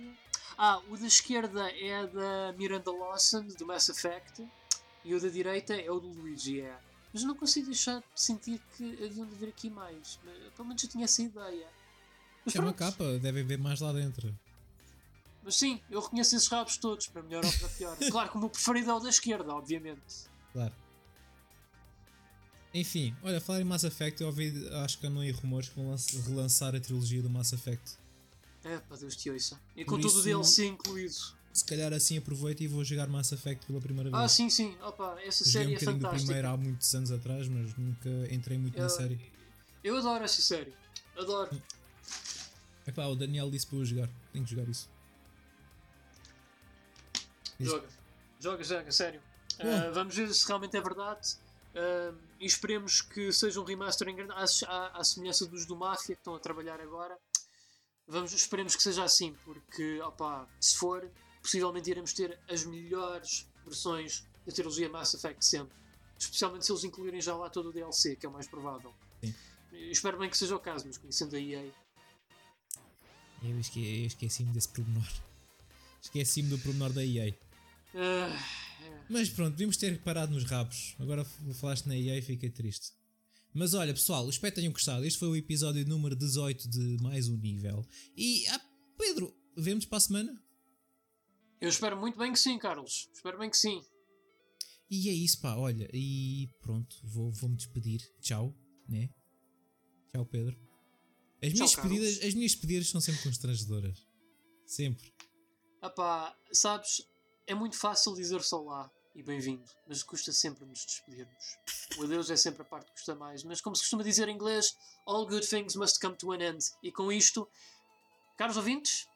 Ah, o da esquerda é da Miranda Lawson, do Mass Effect. E o da direita é o do Luigi, é. Mas não consigo deixar de sentir que haviam de haver aqui mais. Mas, pelo menos eu tinha essa ideia. Mas é uma capa, deve haver mais lá dentro. Mas sim, eu reconheço esses rabos todos, para melhor ou para pior. claro que o meu preferido é o da esquerda, obviamente. Claro. Enfim, olha, falar em Mass Effect, eu ouvi, acho que não em rumores que vão relançar a trilogia do Mass Effect. É, para Deus te ouça. E com todo o DLC incluído. Se calhar assim aproveito e vou jogar Mass Effect pela primeira vez. Ah, sim, sim. Opa, essa Joguei série um é fantástica. do primeiro há muitos anos atrás, mas nunca entrei muito eu, na série. Eu adoro essa série. Adoro. Epá, o Daniel disse para eu jogar. Tenho que jogar isso. Joga. Joga, joga, sério. Uh, vamos ver se realmente é verdade. Uh, e esperemos que seja um remaster à, à, à semelhança dos do Mafia que estão a trabalhar agora. Vamos, esperemos que seja assim, porque opa, se for, possivelmente iremos ter as melhores versões da trilogia Mass Effect sempre. Especialmente se eles incluírem já lá todo o DLC, que é o mais provável. Sim. Espero bem que seja o caso, mas conhecendo a EA. Eu esqueci-me desse pormenor. Esqueci-me do pormenor da EA. Uh... Mas pronto, devíamos ter parado nos rabos. Agora falaste na EA e fiquei triste. Mas olha, pessoal, espero que tenham gostado. Este foi o episódio número 18 de mais um nível. E, ah, Pedro, vemos para a semana? Eu espero muito bem que sim, Carlos. Espero bem que sim. E é isso, pá, olha. E pronto, vou, vou despedir. Tchau, né? Tchau, Pedro. As, Tchau, minhas despedidas, as minhas despedidas são sempre constrangedoras. Sempre. Ah pá, sabes, é muito fácil dizer só lá e bem-vindo, mas custa sempre nos despedirmos. O adeus é sempre a parte que custa mais, mas como se costuma dizer em inglês, all good things must come to an end. E com isto, caros ouvintes,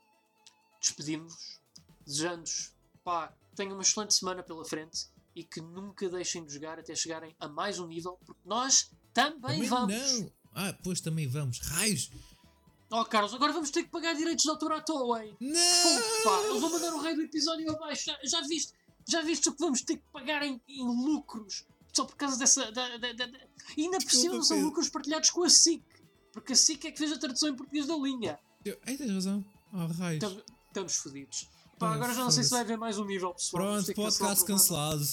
despedimos-vos, desejando-vos, pá, tenham uma excelente semana pela frente e que nunca deixem de jogar até chegarem a mais um nível, porque nós também, também vamos. Não. Ah, pois também vamos. Raios! Oh, Carlos, agora vamos ter que pagar direitos de autor à toa, hein? Não! pá, eles vão mandar o rei do episódio abaixo. Já, já viste? Já viste o que vamos ter que pagar em, em lucros? Só por causa dessa. Da, da, da, da... E ainda por cima são lucros partilhados com a SIC. Porque a SIC é que fez a tradução em português da linha. Ei, tens razão. Oh, raios. Estamos fodidos. Pá, agora já não sei se vai haver mais um nível, pessoal. Pronto, podcast cancelado.